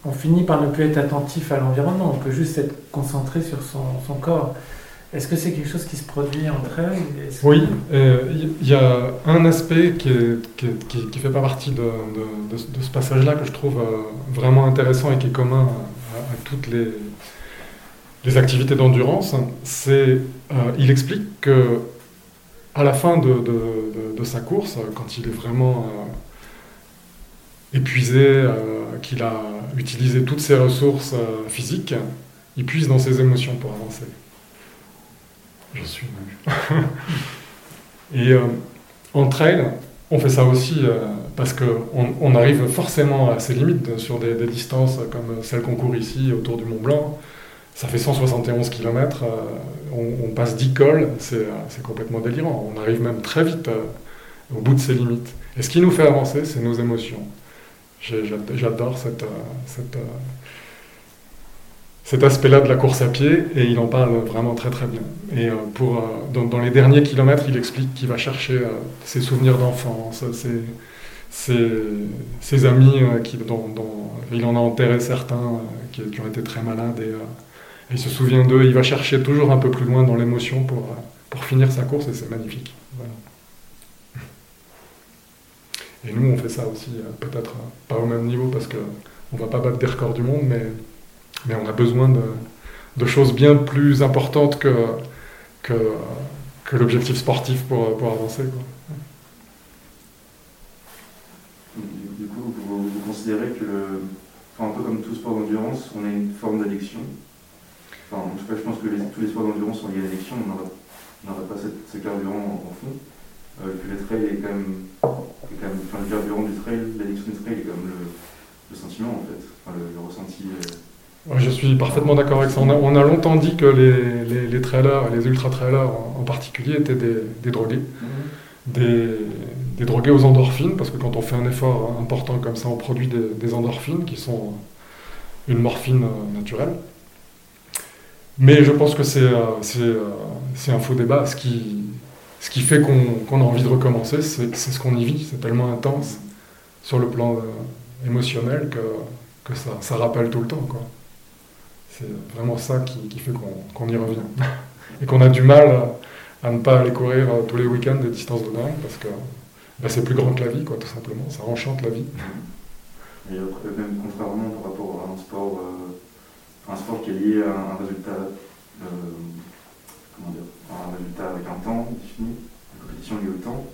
A: on finit par ne plus être attentif à l'environnement, on peut juste être concentré sur son, son corps. Est-ce que c'est quelque chose qui se produit entre elles?
B: Oui, il euh, y a un aspect qui ne qui, fait pas partie de, de, ce passage-là que je trouve euh, vraiment intéressant et qui est commun à, toutes les, les activités d'endurance. C'est, euh, il explique que à la fin de, sa course, quand il est vraiment épuisé, qu'il a utilisé toutes ses ressources physiques, il puise dans ses émotions pour avancer. Je suis Et euh, en trail, on fait ça aussi euh, parce qu'on on arrive forcément à ses limites sur des, distances comme celles qu'on court ici autour du Mont Blanc. Ça fait 171 km, euh, on, passe 10 cols, c'est complètement délirant. On arrive même très vite au bout de ses limites. Et ce qui nous fait avancer, c'est nos émotions. J'adore cet aspect-là de la course à pied et il en parle vraiment très très bien. Et euh, pour, euh, dans, les derniers kilomètres, il explique qu'il va chercher euh, ses souvenirs d'enfance, ses, amis, qui, dont, il en a enterré certains qui, ont été très malades et, il se souvient d'eux. Il va chercher toujours un peu plus loin dans l'émotion pour, pour finir sa course et c'est magnifique. Et nous, on fait ça aussi, peut-être pas au même niveau parce qu'on ne va pas battre des records du monde, mais mais on a besoin de, choses bien plus importantes que, que, que l'objectif sportif pour, pour avancer.
D: Du coup, vous, considérez que, un peu comme tout sport d'endurance, on a une forme d'addiction? Enfin, en tout cas, je pense que tous les sports d'endurance sont liés à l'addiction, on n'aurait pas ce carburant en, fond. Euh, que le trail est quand même, est quand même enfin, le carburant du trail, l'addiction du trail est comme le, le sentiment en fait, enfin, le, ressenti. Euh,
B: je suis parfaitement d'accord avec ça. On a, longtemps dit que les, les, trailers, les ultra-trailers en, particulier, étaient des, drogués. Mhm. Des, drogués aux endorphines, parce que quand on fait un effort important comme ça, on produit des, endorphines qui sont une morphine euh, naturelle. Mais je pense que c'est euh, euh, un faux débat. Ce qui, ce qui fait qu'on a envie de recommencer, c'est ce qu'on y vit. C'est tellement intense sur le plan émotionnel que, que ça, ça rappelle tout le temps. C'est vraiment ça qui, fait qu'on y revient. Et qu'on a du mal à, ne pas aller courir euh, tous les week-ends des distances de dingue parce que bah, c'est plus grand que la vie, quoi, tout simplement. Ça enchante la vie.
D: Et même contrairement par rapport à un sport, euh, un sport qui est lié à un résultat, euh, comment dire, un résultat avec un temps défini, une compétition liée au temps,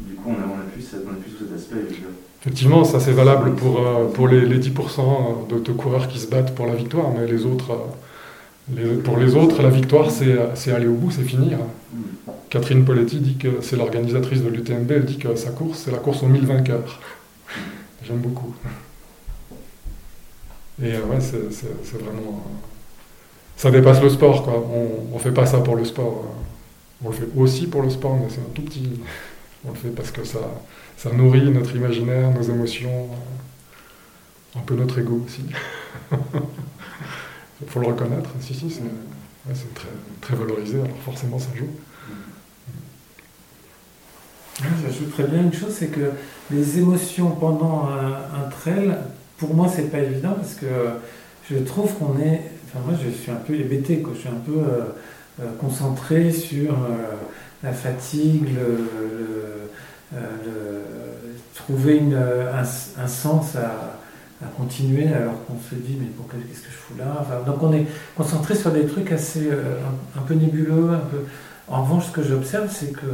D: du coup on a, on a plus, on a plus tout cet aspect.
B: Effectivement, ça c'est valable pour, euh, pour les, les 10% de, coureurs qui se battent pour la victoire, mais les autres, euh, pour les autres, la victoire c'est aller au bout, c'est finir. Catherine Poletti dit que c'est l'organisatrice de l'UTMB, elle dit que sa course c'est la course aux 1000 vainqueurs. J'aime beaucoup. Et euh, ouais, c'est vraiment. ça dépasse le sport, quoi. On ne fait pas ça pour le sport. On le fait aussi pour le sport, mais c'est un tout petit. On le fait parce que ça, ça nourrit notre imaginaire, nos émotions, un peu notre ego aussi. Il faut le reconnaître. Si, si, c'est très, très valorisé, alors forcément ça joue.
A: J'ajouterais bien une chose, c'est que les émotions pendant un, trail, pour moi, c'est pas évident parce que je trouve qu'on est. Enfin, moi, je suis un peu hébété, quoi. Je suis un peu euh, euh, concentré sur euh, la fatigue, le, trouver un, sens à, continuer alors qu'on se dit mais pourquoi qu'est-ce que je fous là? Donc on est concentré sur des trucs assez un, peu nébuleux un peu en revanche ce que j'observe c'est que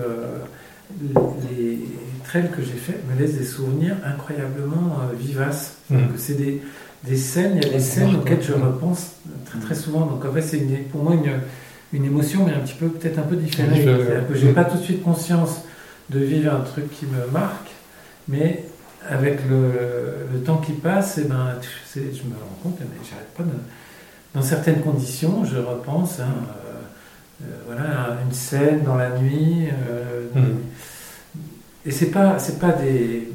A: les trails que j'ai faits me laissent des souvenirs incroyablement euh, vivaces. Mmh. C'est des, des, scènes, il y a des scènes auxquelles je repense très très souvent. Donc en fait, c'est pour moi une, une, émotion, mais un petit peu peut-être un peu différente. Je n'ai pas tout de suite conscience de vivre un truc qui me marque, mais avec le, le temps qui passe, et eh ben, je me rends compte, mais j'arrête pas de, dans certaines conditions, je repense. Hein, euh, voilà, une scène dans la nuit. Euh. Et c'est pas, c'est pas des,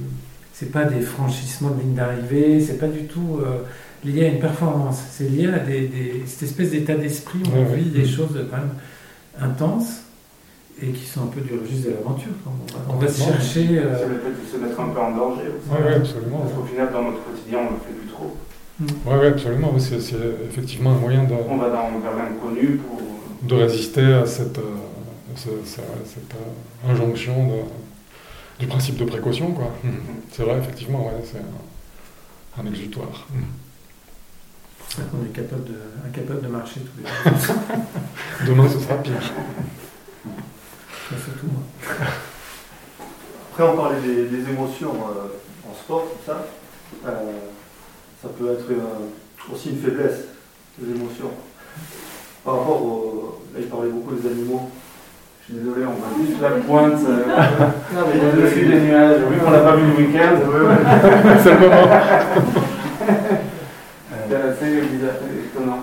A: c'est pas des franchissements de ligne d'arrivée, c'est pas du tout euh, lié à une performance. C'est lié à des, cette espèce d'état d'esprit où on vit des choses quand même intenses et qui sont un peu du registre de l'aventure. On, va se chercher.
D: C'est le fait de se mettre un peu en danger aussi.
B: Oui, absolument.
D: Parce qu'au final, dans notre quotidien, on le fait plus trop.
B: Oui, ouais, absolument. C'est, effectivement un moyen de.
D: On va dans, vers l'inconnu pour
B: de résister à cette, euh, cette, euh, injonction du principe de précaution. Quoi. Mm. C'est vrai, effectivement, ouais, c'est un, exutoire.
A: Mm. Ça qu'on est capable de, incapable de marcher tous les jours.
B: Demain, ce sera pire.
A: Moi.
E: Après, on parlait des, émotions euh, en sport, tout ça. ça peut être aussi une faiblesse, des émotions par rapport au. Là, il parlait beaucoup des animaux. Je suis désolé, on voit juste la pointe. Euh, non, mais il dessus des nuages. Oui, on l'a pas vu le week-end.
B: C'est le moment.
E: C'est assez étonnant.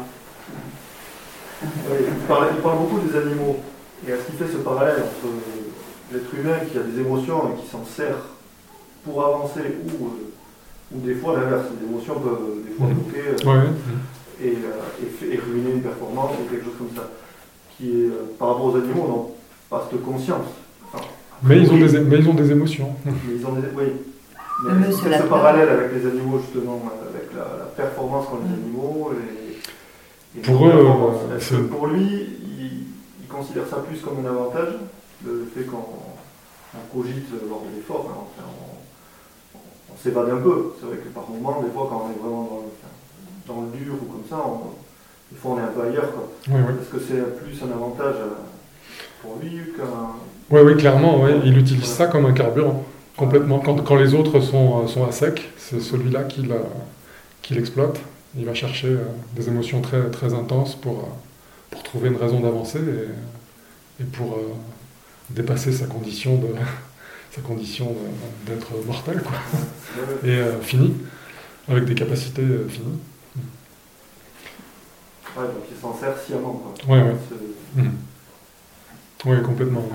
E: il, parle, il parle beaucoup des animaux. Et est-ce qu'il fait ce parallèle entre l'être humain qui a des émotions et qui s'en sert pour avancer ou, euh, ou des fois l'inverse Les émotions peuvent des fois bloquer.
B: Euh,
E: et, euh, et, ruiner une performance ou quelque chose comme ça. Qui est, euh, par rapport aux animaux, pas cette conscience.
B: mais, ils ont des, mais ils ont des émotions.
E: Mais ils ont des, oui. Mais ce parallèle avec les animaux, justement, avec la, performance qu'ont les mm. animaux. Et,
B: pour eux,
E: euh, pour lui, il, considère ça plus comme un avantage, le fait qu'on cogite lors de l'effort. Hein, on, s'évade un peu. C'est vrai que par moments, des fois, quand on est vraiment dans le dans le dur ou comme ça, des fois on est un peu ailleurs. Quoi. Est-ce que c'est plus un avantage euh, pour lui qu'un.
B: Oui, oui, clairement, ouais. il utilise ça comme un carburant, complètement. Quand, quand les autres sont, euh, sont à sec, c'est celui-là qui l'exploite. Il va chercher euh, des émotions très, très intenses pour, pour trouver une raison d'avancer et, et, pour dépasser sa condition de sa condition d'être mortel quoi. et fini avec des capacités finies
E: donc il s'en sert sciemment.
B: Oui, oui. Mmh. Oui, complètement.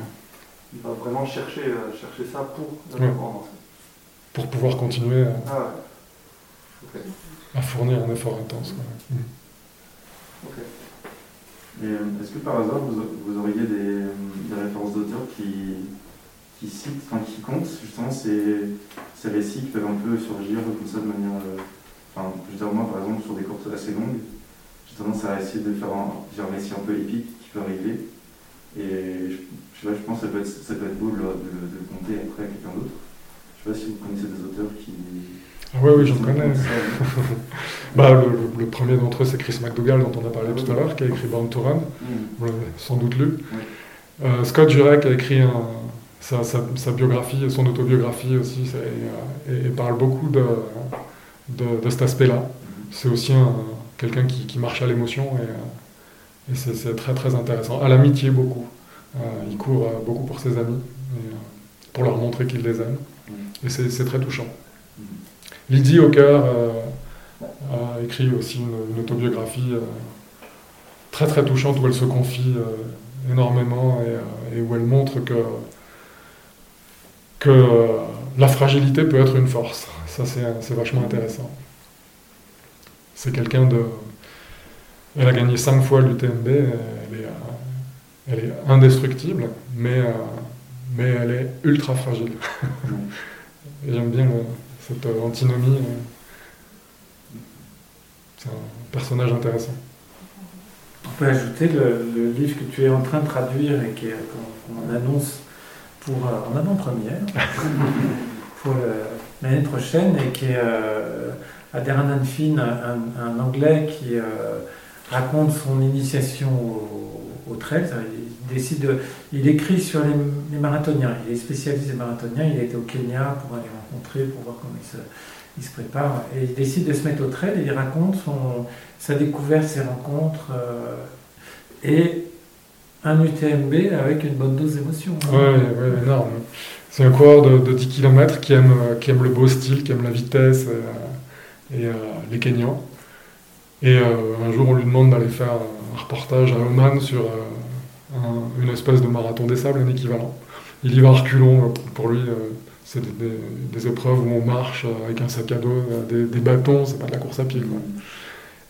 E: Il va vraiment chercher, euh, chercher ça pour ouais.
B: Pour pouvoir continuer à, ah à, fournir un effort intense. Mmh.
D: Euh, est-ce que par hasard vous, vous auriez des, des références d'auteurs qui, qui citent, enfin qui comptent justement ces, ces récits qui peuvent un peu surgir comme ça de manière. Euh, enfin, je veux dire, moi par exemple, sur des courses assez longues, j'ai tendance à essayer de faire un, un récit un peu épique qui peut arriver. Et je, je, sais pas, je pense que ça peut être, ça peut être beau de, de, le compter après à quelqu'un d'autre. Je sais pas si vous connaissez des auteurs qui.
B: Ah oui, oui, j'en connais. bah, le, le, premier d'entre eux, c'est Chris McDougall, dont on a parlé tout à l'heure, qui a écrit Born to Run. Mm. Vous l'avez sans doute lu. Euh, Scott Jurek a écrit un, sa, sa, sa, biographie, son autobiographie aussi, et, et, parle beaucoup de, de, de cet aspect-là. Mm. C'est aussi un, quelqu'un qui, marche à l'émotion et, euh, c'est très très intéressant. À l'amitié beaucoup. Euh, il court euh, beaucoup pour ses amis, pour leur montrer qu'il les aime. Et c'est très touchant. Lydie Hawker a écrit aussi une, autobiographie très très touchante où elle se confie énormément et, où elle montre que, que la fragilité peut être une force. Ça, c'est vachement intéressant. C'est quelqu'un de. Elle a gagné cinq fois l'UTMB, elle est, elle est indestructible, mais, mais elle est ultra fragile. J'aime bien cette antinomie. C'est un personnage intéressant.
A: On peut ajouter le, livre que tu es en train de traduire et qu'on annonce pour, euh, en avant-première pour l'année prochaine et qui est euh, Anfin, un, Anglais qui euh, raconte son initiation au, trail. Il, décide il écrit sur les, marathoniens. Il est spécialisé marathoniens. Il a été au Kenya pour aller rencontrer, pour voir comment il se, il se prépare. Et il décide de se mettre au trail et il raconte son, sa découverte, ses rencontres. Euh, et un UTMB avec une bonne dose d'émotion.
B: Oui, ouais, énorme. C'est un coureur de, 10 km qui aime, qui aime le beau style, qui aime la vitesse euh, et euh, les Kenyans. Et un jour, on lui demande d'aller faire un reportage à Oman sur une espèce de marathon des sables, un équivalent. Il y va reculons, pour lui, c'est des, épreuves où on marche avec un sac à dos, des, bâtons, c'est pas de la course à pied.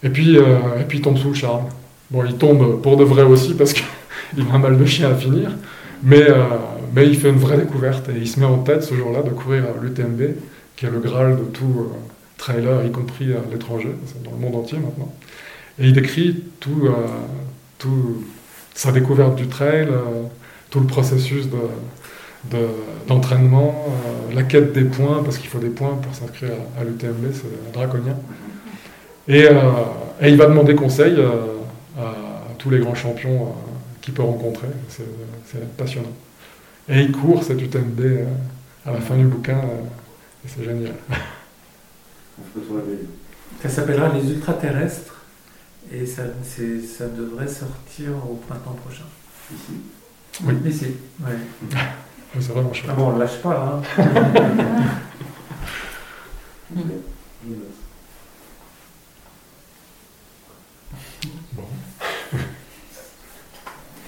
B: Et puis, et puis il tombe sous le charme. Bon, il tombe pour de vrai aussi parce qu'il a un mal de chien à finir, mais, euh, mais il fait une vraie découverte et il se met en tête ce jour-là de courir l'UTMB, qui est le graal de tout euh, trailer, y compris à l'étranger, dans le monde entier maintenant. Et il décrit tout, euh, sa découverte du trail, tout le processus de, d'entraînement, la quête des points, parce qu'il faut des points pour s'inscrire à, l'UTMB, c'est draconien. Et, et, il va demander conseil à, tous les grands champions euh, qu'il peut rencontrer. C'est passionnant. Et il court cette UTMB euh, à la fin du bouquin, euh, et c'est génial.
A: Ça s'appellera Les Ultraterrestres et ça, ça devrait sortir au printemps prochain.
D: Ici
B: Oui.
A: Ici, oui.
B: c'est vraiment chouette.
A: Ah bon, on ne lâche pas. Hein.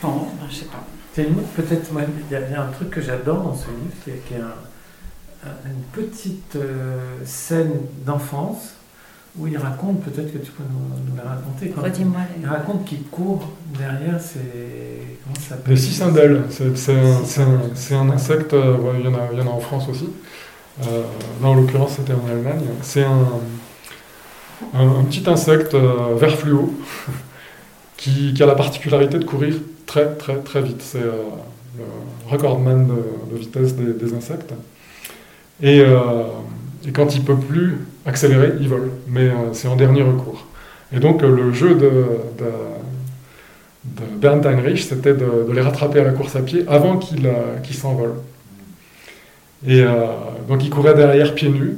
C: Bon, ben, je sais pas.
A: Peut-être, il y, a un truc que j'adore dans ce livre, qui est, une petite euh, scène d'enfance où il raconte, peut-être que tu peux nous, la raconter.
C: Redis-moi.
A: Il raconte qu'il court derrière ces.
B: Comment ça s'appelle? Les cicindelles. C'est un, insecte, euh, il, y en a, il, y en a, en France aussi. Euh, là, en l'occurrence, c'était en Allemagne. C'est un, un, petit insecte vert fluo qui, qui, a la particularité de courir très très très vite. C'est euh, le recordman de, de vitesse des, insectes. Et, euh, et, quand il peut plus accélérer, il vole. Mais euh, c'est en dernier recours. Et donc le jeu de, de, Bernd Heinrich, c'était de, les rattraper à la course à pied avant qu'ils qu s'envolent. Et donc il courait derrière pieds nus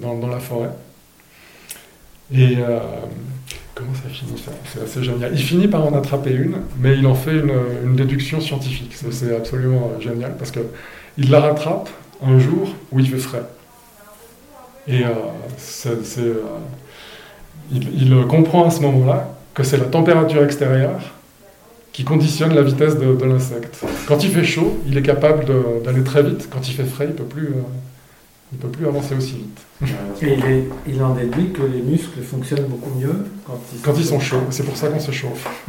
B: dans, la forêt. Et Comment ça finit ça? C'est assez génial. Il finit par en attraper une, mais il en fait une, déduction scientifique. C'est absolument euh, génial parce qu'il la rattrape un jour où il fait frais. Et euh, euh, il, comprend à ce moment-là que c'est la température extérieure qui conditionne la vitesse de, l'insecte. Quand il fait chaud, il est capable d'aller très vite. Quand il fait frais, il ne peut plus il ne peut plus avancer aussi vite.
A: Et il, en déduit que les muscles fonctionnent beaucoup mieux quand ils,
B: quand ils sont chauds. C'est pour ça qu'on se chauffe.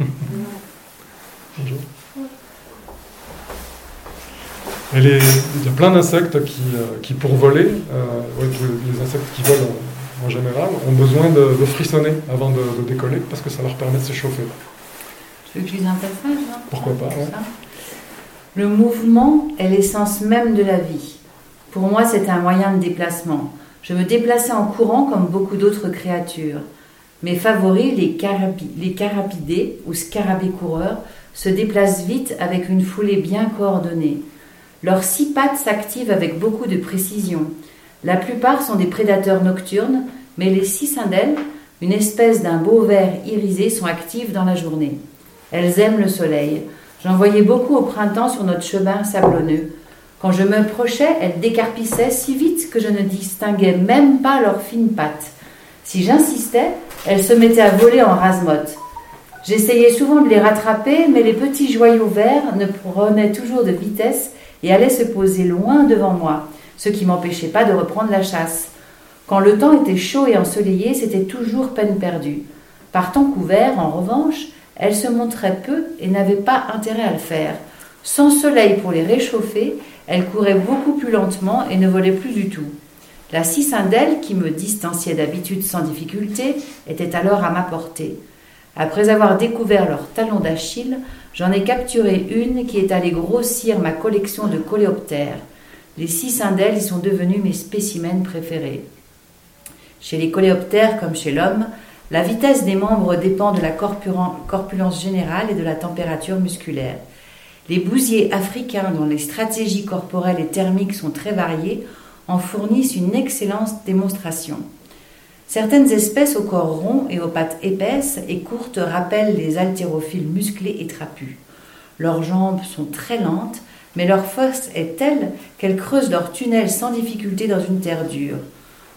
B: Et il y a plein d'insectes qui, euh, qui, pour voler, euh, les insectes qui volent en, général, ont besoin de, frissonner avant de, décoller parce que ça leur permet de s'échauffer.
C: Je veux que je un passage hein,
B: Pourquoi pas
C: Le mouvement est l'essence même de la vie. Pour moi, c'est un moyen de déplacement. Je me déplaçais en courant comme beaucoup d'autres créatures. Mes favoris, les, les carapidés ou scarabées coureurs, se déplacent vite avec une foulée bien coordonnée. Leurs six pattes s'activent avec beaucoup de précision. La plupart sont des prédateurs nocturnes, mais les cicindelles, une espèce d'un beau vert irisé, sont actives dans la journée. Elles aiment le soleil. J'en voyais beaucoup au printemps sur notre chemin sablonneux. Quand je m'approchais, elles décarpissaient si vite que je ne distinguais même pas leurs fines pattes. Si j'insistais, elles se mettaient à voler en rase J'essayais souvent de les rattraper, mais les petits joyaux verts ne prenaient toujours de vitesse et allaient se poser loin devant moi, ce qui m'empêchait pas de reprendre la chasse. Quand le temps était chaud et ensoleillé, c'était toujours peine perdue. Par temps couvert, en revanche, elles se montraient peu et n'avaient pas intérêt à le faire. Sans soleil pour les réchauffer, elles couraient beaucoup plus lentement et ne volaient plus du tout. La cicindelle, qui me distanciait d'habitude sans difficulté, était alors à ma portée. Après avoir découvert leur talon d'Achille, j'en ai capturé une qui est allée grossir ma collection de coléoptères. Les cicindelles y sont devenues mes spécimens préférés. Chez les coléoptères comme chez l'homme, la vitesse des membres dépend de la corpulence générale et de la température musculaire. Les bousiers africains, dont les stratégies corporelles et thermiques sont très variées, en fournissent une excellente démonstration. Certaines espèces au corps rond et aux pattes épaisses et courtes rappellent les haltérophiles musclés et trapus. Leurs jambes sont très lentes, mais leur force est telle qu'elles creusent leur tunnel sans difficulté dans une terre dure.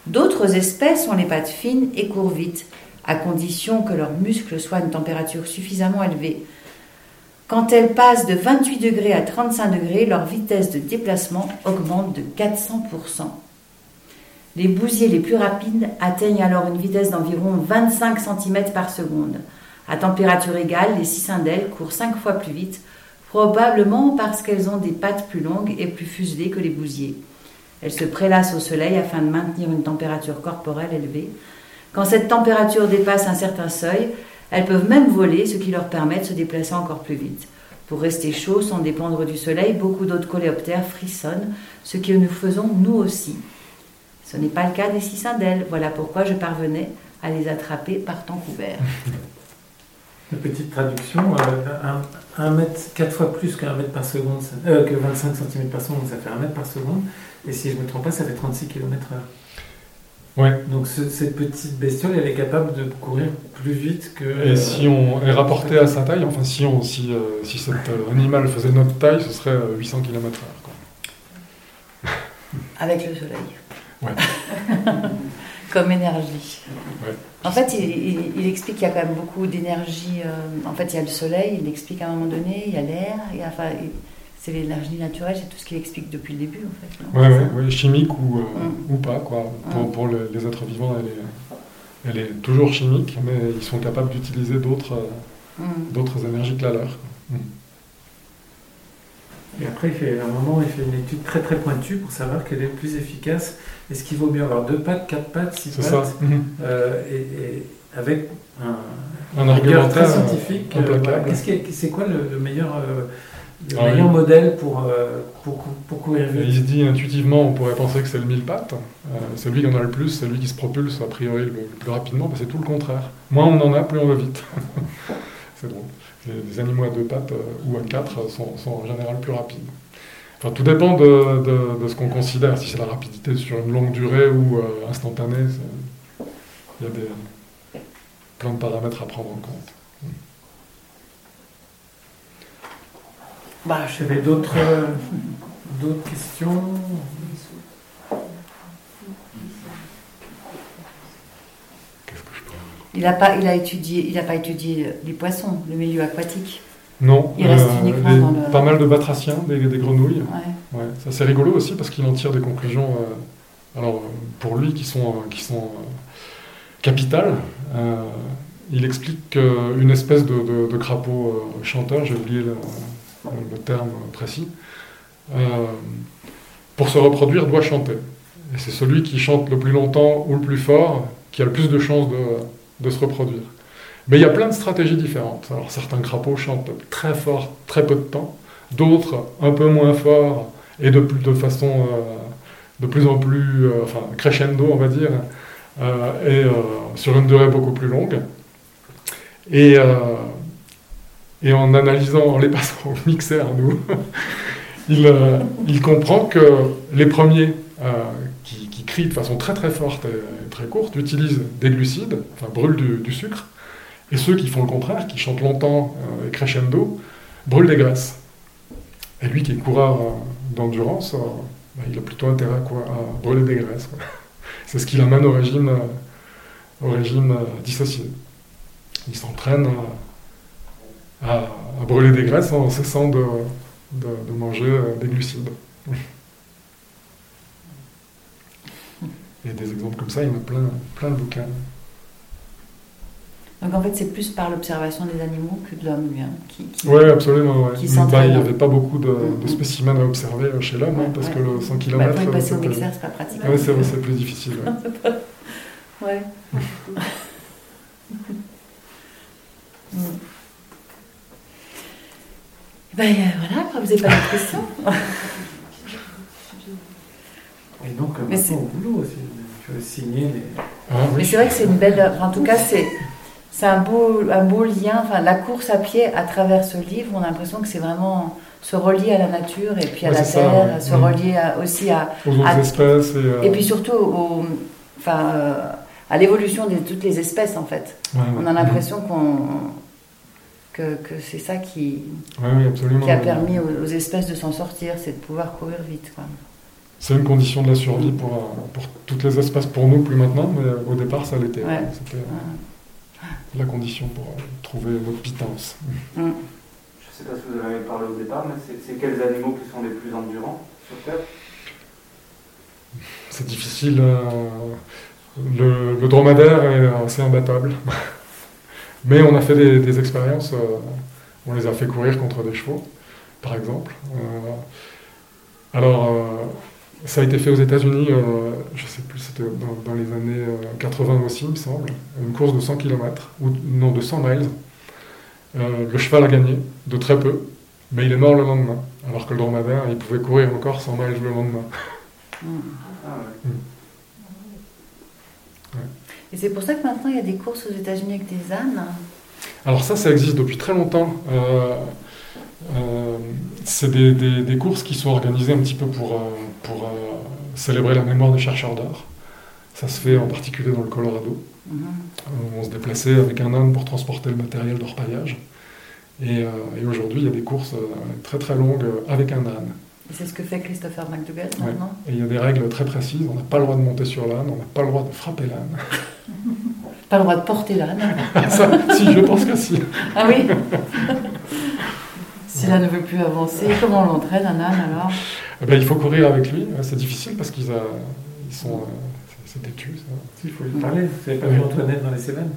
C: D'autres espèces ont les pattes fines et courent vite, à condition que leurs muscles soient à une température suffisamment élevée. Quand elles passent de 28 degrés à 35 degrés, leur vitesse de déplacement augmente de 400%. Les bousiers les plus rapides atteignent alors une vitesse d'environ 25 cm par seconde. À température égale, les cicindelles courent 5 fois plus vite, probablement parce qu'elles ont des pattes plus longues et plus fuselées que les bousiers. Elles se prélassent au soleil afin de maintenir une température corporelle élevée. Quand cette température dépasse un certain seuil, elles peuvent même voler, ce qui leur permet de se déplacer encore plus vite. Pour rester chaud sans dépendre du soleil, beaucoup d'autres coléoptères frissonnent, ce que nous faisons nous aussi. Ce n'est pas le cas des cicindelles. Voilà pourquoi je parvenais à les attraper par temps couvert.
A: Une petite traduction, euh, un, mètre, quatre fois plus qu'un mètre par seconde, euh, que 25 cm par seconde, ça fait un mètre par seconde. Et si je ne me trompe pas, ça fait 36 km h
B: Ouais.
A: Donc cette petite bestiole, elle est capable de courir plus vite que.
B: Et si on est rapporté à sa taille, enfin si, on, si, euh, si cet animal faisait notre taille, ce serait 800 km/h.
C: Avec le soleil. Comme énergie. En fait, il, explique qu'il y a quand même beaucoup d'énergie. Euh, en fait, il y a le soleil, il explique à un moment donné, il y a l'air, enfin, c'est l'énergie naturelle, c'est tout ce qu'il explique depuis le début, en
B: fait. Oui, chimique ou, euh, mm. ou pas, quoi. Pour, mm. pour les êtres vivants, elle est, elle est toujours chimique, mais ils sont capables d'utiliser d'autres mm. d'autres énergies que la leur.
A: Et après, il fait, à un moment, il fait une étude très très pointue pour savoir quelle est le plus efficace. Est-ce qu'il vaut mieux avoir deux pattes, quatre pattes, six pattes
B: mhm.
A: euh, et, avec un,
B: un argument
A: très scientifique. Euh, c'est quoi le, meilleur, euh, ah meilleur modèle pour, pour, pour, courir vite?
B: Il se dit intuitivement, on pourrait penser que c'est le mille pattes. c'est lui qui en a le plus, c'est lui qui se propulse a priori le, plus rapidement. c'est tout le contraire. Moins on en a, plus on va vite. c'est drôle les, animaux à deux pattes euh, ou à quatre sont, en général plus rapides. Enfin, tout dépend de, ce qu'on considère, si c'est la rapidité sur une longue durée ou euh, instantanée. Il y a des, plein de paramètres à prendre en compte.
A: Bah, J'avais d'autres questions
C: Il n'a pas, il a étudié, il pas étudié les poissons, le milieu aquatique.
B: Non. Il reste euh, uniquement dans le... Pas mal de batraciens, des, grenouilles. Ouais. Ça c'est rigolo aussi parce qu'il en tire des conclusions. Euh, alors pour lui qui sont qui sont euh, capitales. il explique qu'une espèce de, crapaud chanteur, j'ai oublié le, le, terme précis, pour se reproduire doit chanter. Et c'est celui qui chante le plus longtemps ou le plus fort qui a le plus de chances de, de se reproduire. Mais il y a plein de stratégies différentes. Alors certains crapauds chantent très fort, très peu de temps, d'autres un peu moins fort et de, façon euh, de plus en plus euh, crescendo, on va dire, euh, et sur une durée beaucoup plus longue. Et, en analysant, les passant au mixeur, nous, il, comprend que les premiers qui, crient de façon très très forte très courte utilisent des glucides, enfin brûlent du, sucre, et ceux qui font le contraire, qui chantent longtemps euh, et crescendo, brûlent des graisses. Et lui qui est coureur euh, d'endurance, euh, bah, il a plutôt intérêt à, quoi, à brûler des graisses. C'est ce qui l'amène au régime, au régime dissocié. Il s'entraîne à, brûler des graisses en cessant de, manger des glucides. Et des exemples comme ça, il y en a plein, plein de bouquins.
C: Donc en fait, c'est plus par l'observation des animaux que de l'homme, lui. Hein,
B: oui, absolument. Bah, il n'y avait pas beaucoup de, mm-hmm. spécimens à observer chez l'homme, hein, parce que le 100 km.
C: Bah, pour passer au mixeur, c'est pas pratique.
B: Oui, c'est c'est plus difficile.
C: ouais. mm. Ben voilà, vous n'avez pas de questions?
A: Et donc, mais c'est au boulot aussi. Tu veux signer les.
C: Ah mais c'est vrai que c'est une belle. En tout cas, c'est. C'est un beau, un beau lien, enfin, la course à pied à travers ce livre, on a l'impression que c'est vraiment se relier à la nature et puis à la terre, se relier aussi à,
B: aux autres espèces.
C: Et,
B: euh,
C: et, puis surtout au, enfin, euh, à l'évolution de toutes les espèces en fait. on a l'impression qu'on que, que c'est ça qui, qui a permis aux, espèces de s'en sortir, c'est de pouvoir courir vite. Quoi.
B: C'est une condition de la survie pour, pour toutes les espèces, pour nous plus maintenant, mais au départ ça l'était. C'était la condition pour trouver votre pitance.
D: Mm. Je ne sais pas si vous avez parlé au départ, mais c'est quels animaux qui sont les plus endurants sur Terre?
B: C'est difficile. Euh, le, dromadaire est assez imbattable. mais on a fait des, expériences, euh, on les a fait courir contre des chevaux, par exemple. Euh, alors, ça a été fait aux États-Unis, euh, je ne sais plus, c'était dans, les années 80 euh, aussi, il me semble, une course de 100 km, ou non, de 100 miles. Euh, le cheval a gagné, de très peu, mais il est mort le lendemain, alors que le dromadaire, il pouvait courir encore 100 miles le lendemain.
C: Mm. Et c'est pour ça que maintenant il y a des courses aux États-Unis avec des ânes
B: Alors ça, ça existe depuis très longtemps. Euh, c'est des, courses qui sont organisées un petit peu pour, euh, pour euh, célébrer la mémoire des chercheurs d'art. Ça se fait en particulier dans le Colorado. Mhm. On se déplaçait avec un âne pour transporter le matériel d'orpaillage. Et, et aujourd'hui, il y a des courses très très longues avec un âne.
C: Et c'est ce que fait Christopher McDougall maintenant?
B: Et il y a des règles très précises. On n'a pas le droit de monter sur l'âne, on n'a pas le droit de frapper l'âne.
C: pas le droit de porter l'âne
B: Si, je pense que si.
C: Ah oui? Si là ne veut plus avancer, comment on l'entraîne, un âne alors
B: eh ben, Il faut courir avec lui. C'est difficile parce qu'ils sont. Euh, c'est têtu, ça.
A: Il faut lui parler. Vous n'avez pas vu Antoinette dans les semaines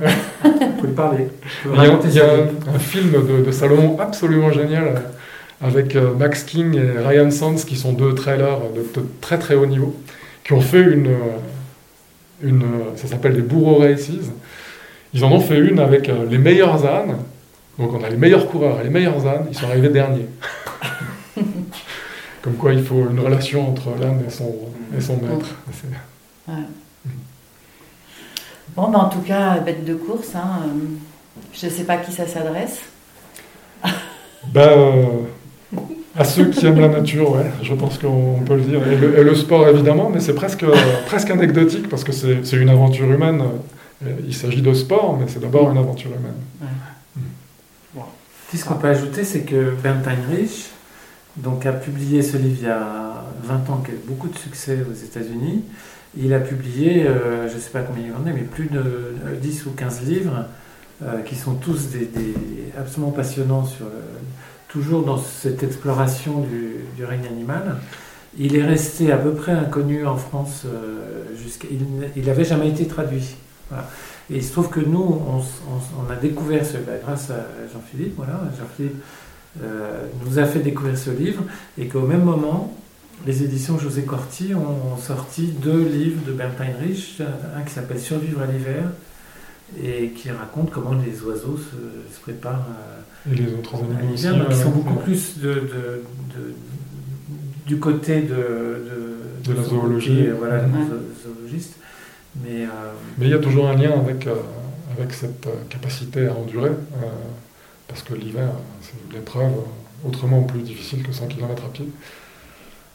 A: Il faut lui parler.
B: Il y a, un, film de, Salomon absolument génial euh, avec euh, Max King et Ryan Sands, qui sont deux trailers de, très très haut niveau, qui ont fait une. une ça s'appelle des Bourreaux Races. Ils en ont fait une avec les meilleurs ânes donc on a les meilleurs coureurs et les meilleurs ânes, ils sont arrivés derniers. Comme quoi il faut une relation entre l'âne et son, et son maître.
C: Bon, ben en tout cas, bête de course, hein, euh, je ne sais pas à qui ça s'adresse.
B: ben, euh, à ceux qui aiment la nature, ouais, je pense qu'on peut le dire. Et le, sport, évidemment, mais c'est presque, presque anecdotique parce que c'est une aventure humaine. Il s'agit de sport, mais c'est d'abord une aventure humaine
A: ce qu'on peut ajouter, c'est que Bernd Heinrich donc, a publié ce livre il y a 20 ans, qui a eu beaucoup de succès aux États-Unis. Il a publié, euh, je ne sais pas combien il en est, mais plus de 10 ou 15 livres euh, qui sont tous des, absolument passionnants, sur toujours dans cette exploration du, règne animal. Il est resté à peu près inconnu en France euh, jusqu'à. Il n'avait jamais été traduit. Voilà. Et il se trouve que nous, on, a découvert ce bah, grâce à Jean-Philippe, voilà, Jean-Philippe euh, nous a fait découvrir ce livre, et qu'au même moment, les éditions José Corti ont, sorti deux livres de Bernd Heinrich, un qui s'appelle Survivre à l'hiver, et qui raconte comment les oiseaux se, préparent
B: à, et les autres animaux
A: aussi, qui sont beaucoup plus de, du côté de,
B: de, la zoologie,
A: voilà, zoologistes.
B: Mais, euh, Mais, il y a toujours un lien avec, euh, avec cette euh, capacité à endurer, parce que l'hiver, c'est une épreuve autrement plus difficile que 100 km à pied.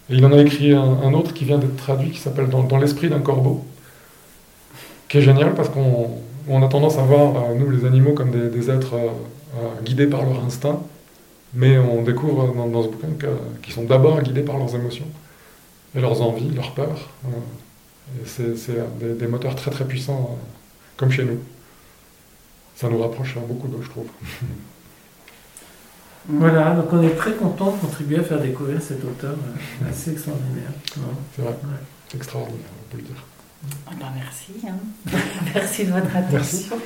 B: Et il en a écrit un, autre qui vient d'être traduit, qui s'appelle Dans, l'esprit d'un corbeau, qui est génial parce qu'on a tendance à voir, nous les animaux, comme des, êtres guidés par leur instinct, mais on découvre dans, ce bouquin qu'ils sont d'abord guidés par leurs émotions, et leurs envies, leurs peurs. C'est des, moteurs très très puissants, euh, comme chez nous. Ça nous rapproche beaucoup d'eux, je trouve.
A: Voilà, donc on est très content de contribuer à faire découvrir cet auteur euh, assez extraordinaire.
B: C'est vrai, c'est extraordinaire, on peut le dire.
C: Ah ben merci, hein. merci de votre attention.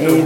C: Et